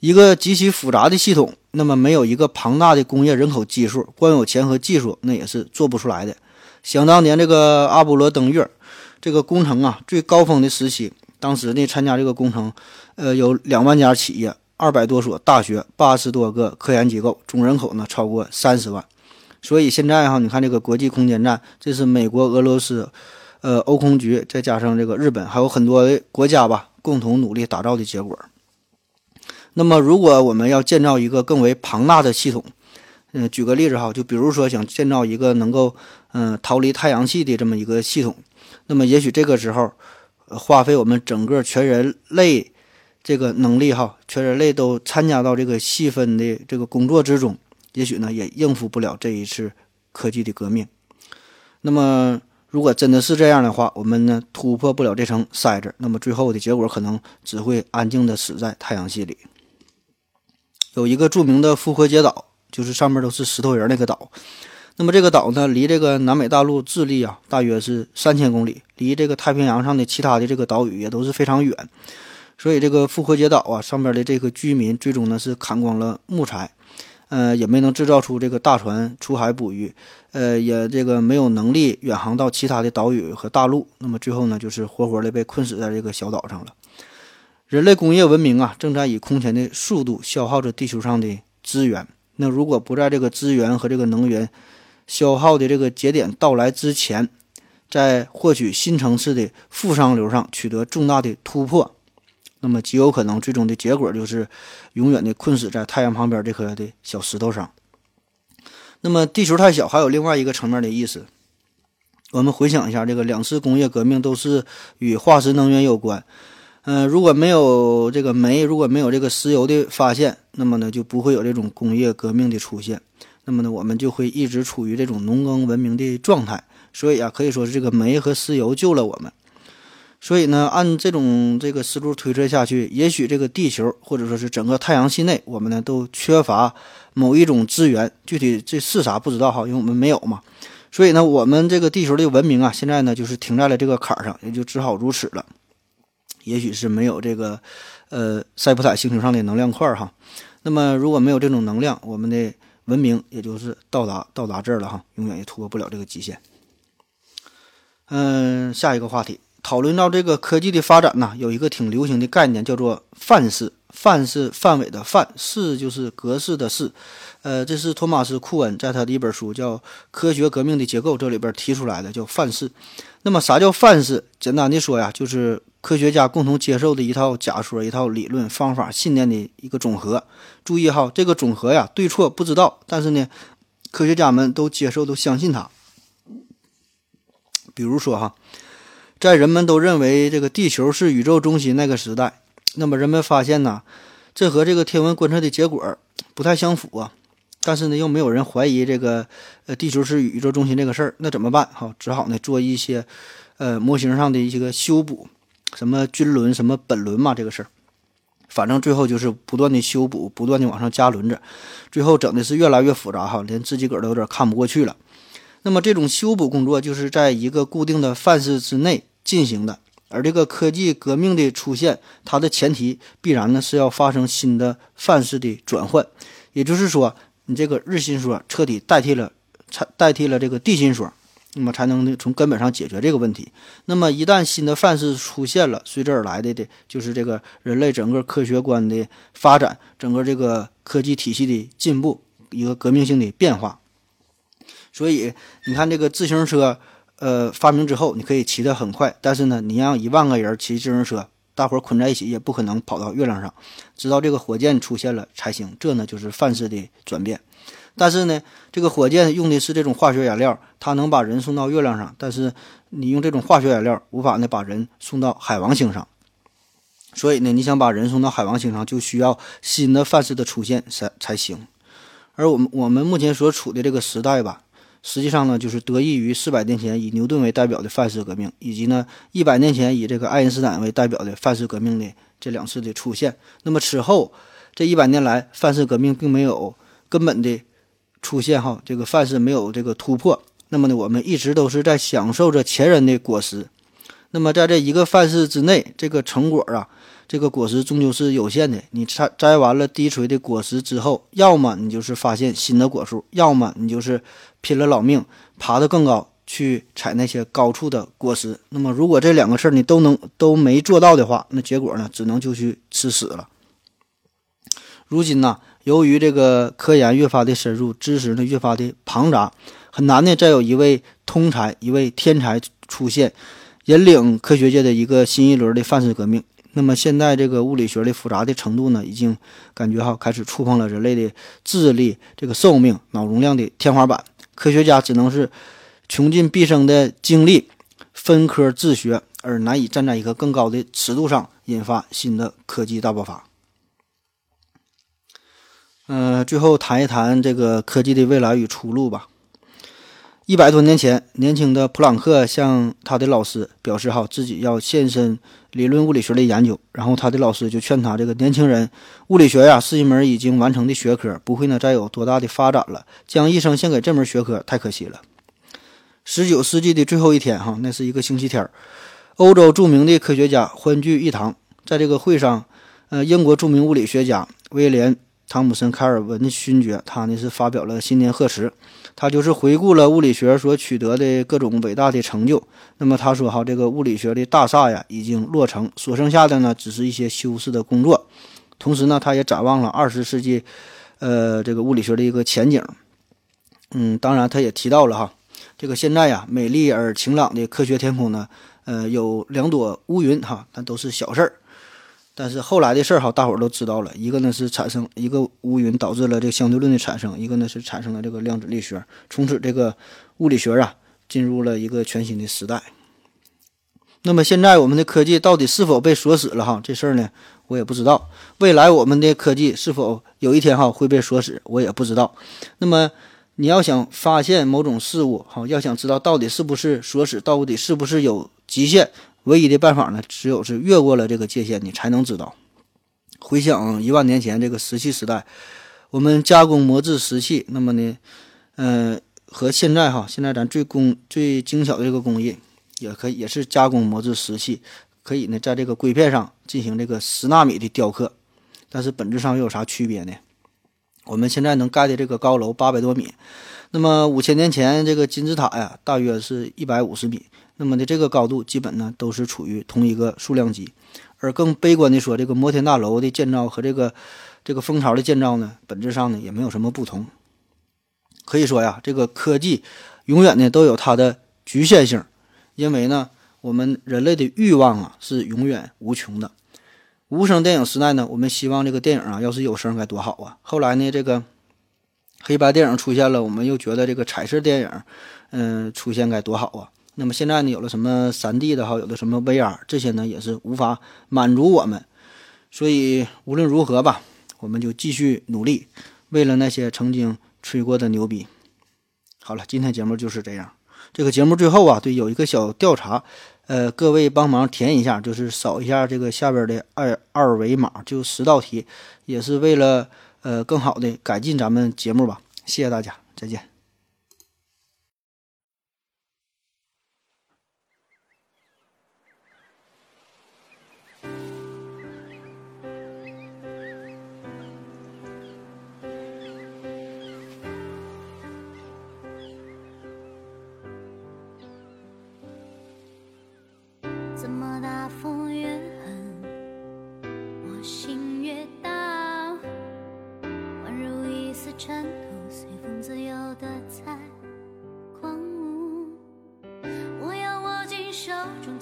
Speaker 2: 一个极其复杂的系统，那么没有一个庞大的工业人口基数，光有钱和技术，那也是做不出来的。想当年这个阿波罗登月，这个工程啊，最高峰的时期，当时呢参加这个工程，呃，有两万家企业，二百多所大学，八十多个科研机构，总人口呢超过三十万。所以现在哈，你看这个国际空间站，这是美国、俄罗斯，呃，欧空局，再加上这个日本，还有很多国家吧，共同努力打造的结果。那么，如果我们要建造一个更为庞大的系统，嗯，举个例子哈，就比如说想建造一个能够嗯逃离太阳系的这么一个系统，那么也许这个时候花费我们整个全人类这个能力哈，全人类都参加到这个细分的这个工作之中，也许呢也应付不了这一次科技的革命。那么，如果真的是这样的话，我们呢突破不了这层筛子，那么最后的结果可能只会安静的死在太阳系里。有一个著名的复活节岛，就是上面都是石头人那个岛。那么这个岛呢，离这个南美大陆智利啊，大约是三千公里，离这个太平洋上的其他的这个岛屿也都是非常远。所以这个复活节岛啊，上边的这个居民最终呢是砍光了木材，呃，也没能制造出这个大船出海捕鱼，呃，也这个没有能力远航到其他的岛屿和大陆。那么最后呢，就是活活的被困死在这个小岛上了。人类工业文明啊，正在以空前的速度消耗着地球上的资源。那如果不在这个资源和这个能源消耗的这个节点到来之前，在获取新层次的负商流上取得重大的突破，那么极有可能最终的结果就是永远的困死在太阳旁边这颗的小石头上。那么地球太小，还有另外一个层面的意思。我们回想一下，这个两次工业革命都是与化石能源有关。嗯，如果没有这个煤，如果没有这个石油的发现，那么呢就不会有这种工业革命的出现。那么呢，我们就会一直处于这种农耕文明的状态。所以啊，可以说是这个煤和石油救了我们。所以呢，按这种这个思路推测下去，也许这个地球或者说是整个太阳系内，我们呢都缺乏某一种资源，具体这是啥不知道哈，因为我们没有嘛。所以呢，我们这个地球的文明啊，现在呢就是停在了这个坎儿上，也就只好如此了。也许是没有这个，呃，塞普坦星球上的能量块哈。那么如果没有这种能量，我们的文明也就是到达到达这儿了哈，永远也突破不了这个极限。嗯，下一个话题。讨论到这个科技的发展呢，有一个挺流行的概念叫做范式。范是范围的范，式就是格式的式。呃，这是托马斯·库恩在他的一本书叫《科学革命的结构》这里边提出来的，叫范式。那么啥叫范式？简单的说呀，就是科学家共同接受的一套假说、一套理论、方法、信念的一个总和。注意哈，这个总和呀，对错不知道，但是呢，科学家们都接受、都相信它。比如说哈。在人们都认为这个地球是宇宙中心那个时代，那么人们发现呢，这和这个天文观测的结果不太相符啊。但是呢，又没有人怀疑这个呃地球是宇宙中心这个事儿，那怎么办？哈，只好呢做一些呃模型上的一些个修补，什么均轮、什么本轮嘛，这个事儿，反正最后就是不断的修补，不断的往上加轮子，最后整的是越来越复杂哈，连自己个儿都有点看不过去了。那么这种修补工作就是在一个固定的范式之内进行的，而这个科技革命的出现，它的前提必然呢是要发生新的范式的转换，也就是说，你这个日心说彻底代替了，才代替了这个地心说，那么才能从根本上解决这个问题。那么一旦新的范式出现了，随之而来的的就是这个人类整个科学观的发展，整个这个科技体系的进步，一个革命性的变化。所以你看，这个自行车，呃，发明之后，你可以骑得很快，但是呢，你让一万个人骑自行车，大伙儿捆在一起，也不可能跑到月亮上，直到这个火箭出现了才行。这呢，就是范式的转变。但是呢，这个火箭用的是这种化学燃料，它能把人送到月亮上，但是你用这种化学燃料无法呢把人送到海王星上。所以呢，你想把人送到海王星上，就需要新的范式的出现才才行。而我们我们目前所处的这个时代吧。实际上呢，就是得益于四百年前以牛顿为代表的范式革命，以及呢一百年前以这个爱因斯坦为代表的范式革命的这两次的出现。那么此后这一百年来，范式革命并没有根本的出现，哈，这个范式没有这个突破。那么呢，我们一直都是在享受着前人的果实。那么在这一个范式之内，这个成果啊。这个果实终究是有限的。你摘摘完了低垂的果实之后，要么你就是发现新的果树，要么你就是拼了老命爬得更高去采那些高处的果实。那么，如果这两个事儿你都能都没做到的话，那结果呢，只能就去吃屎了。如今呢，由于这个科研越发的深入，知识呢越发的庞杂，很难呢再有一位通才、一位天才出现，引领科学界的一个新一轮的范式革命。那么现在这个物理学的复杂的程度呢，已经感觉哈开始触碰了人类的智力、这个寿命、脑容量的天花板。科学家只能是穷尽毕生的精力，分科自学，而难以站在一个更高的尺度上引发新的科技大爆发。嗯，最后谈一谈这个科技的未来与出路吧。一百多年前，年轻的普朗克向他的老师表示：“哈，自己要献身理论物理学的研究。”然后他的老师就劝他：“这个年轻人，物理学呀是一门已经完成的学科，不会呢再有多大的发展了。将一生献给这门学科太可惜了。”十九世纪的最后一天，哈，那是一个星期天，欧洲著名的科学家欢聚一堂，在这个会上，呃，英国著名物理学家威廉·汤姆森·凯尔文勋爵，他呢是发表了新年贺词。他就是回顾了物理学所取得的各种伟大的成就。那么他说：“哈，这个物理学的大厦呀已经落成，所剩下的呢只是一些修饰的工作。同时呢，他也展望了二十世纪，呃，这个物理学的一个前景。嗯，当然他也提到了哈，这个现在呀美丽而晴朗的科学天空呢，呃，有两朵乌云哈，但都是小事儿。”但是后来的事儿哈，大伙儿都知道了。一个呢是产生一个乌云导致了这个相对论的产生，一个呢是产生了这个量子力学。从此，这个物理学啊进入了一个全新的时代。那么现在我们的科技到底是否被锁死了哈？这事儿呢我也不知道。未来我们的科技是否有一天哈会被锁死，我也不知道。那么你要想发现某种事物哈，要想知道到底是不是锁死，到底是不是有极限？唯一的办法呢，只有是越过了这个界限，你才能知道。回想一万年前这个石器时代，我们加工磨制石器，那么呢，嗯，和现在哈，现在咱最工最精巧的这个工艺，也可以也是加工磨制石器，可以呢，在这个硅片上进行这个十纳米的雕刻。但是本质上又有啥区别呢？我们现在能盖的这个高楼八百多米，那么五千年前这个金字塔呀，大约是一百五十米。那么的这个高度基本呢都是处于同一个数量级，而更悲观的说，这个摩天大楼的建造和这个这个蜂巢的建造呢，本质上呢也没有什么不同。可以说呀，这个科技永远呢都有它的局限性，因为呢我们人类的欲望啊是永远无穷的。无声电影时代呢，我们希望这个电影啊要是有声该多好啊。后来呢这个黑白电影出现了，我们又觉得这个彩色电影嗯出现该多好啊。那么现在呢，有了什么三 D 的哈，有的什么 VR，这些呢也是无法满足我们。所以无论如何吧，我们就继续努力，为了那些曾经吹过的牛逼。好了，今天节目就是这样。这个节目最后啊，对，有一个小调查，呃，各位帮忙填一下，就是扫一下这个下边的二二维码，就十道题，也是为了呃更好的改进咱们节目吧。谢谢大家，再见。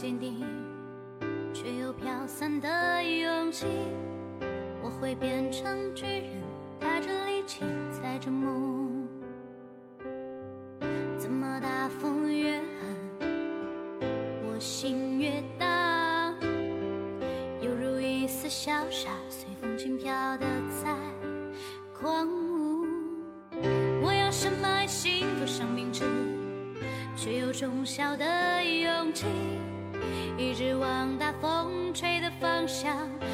Speaker 5: 坚定，却又飘散的勇气。我会变成巨人，带着力气，载着梦。怎么大风越狠，我心越大，犹如一丝小沙，随风轻飘的在狂舞。我要深埋心头上明知，却又忠孝的勇气，方向。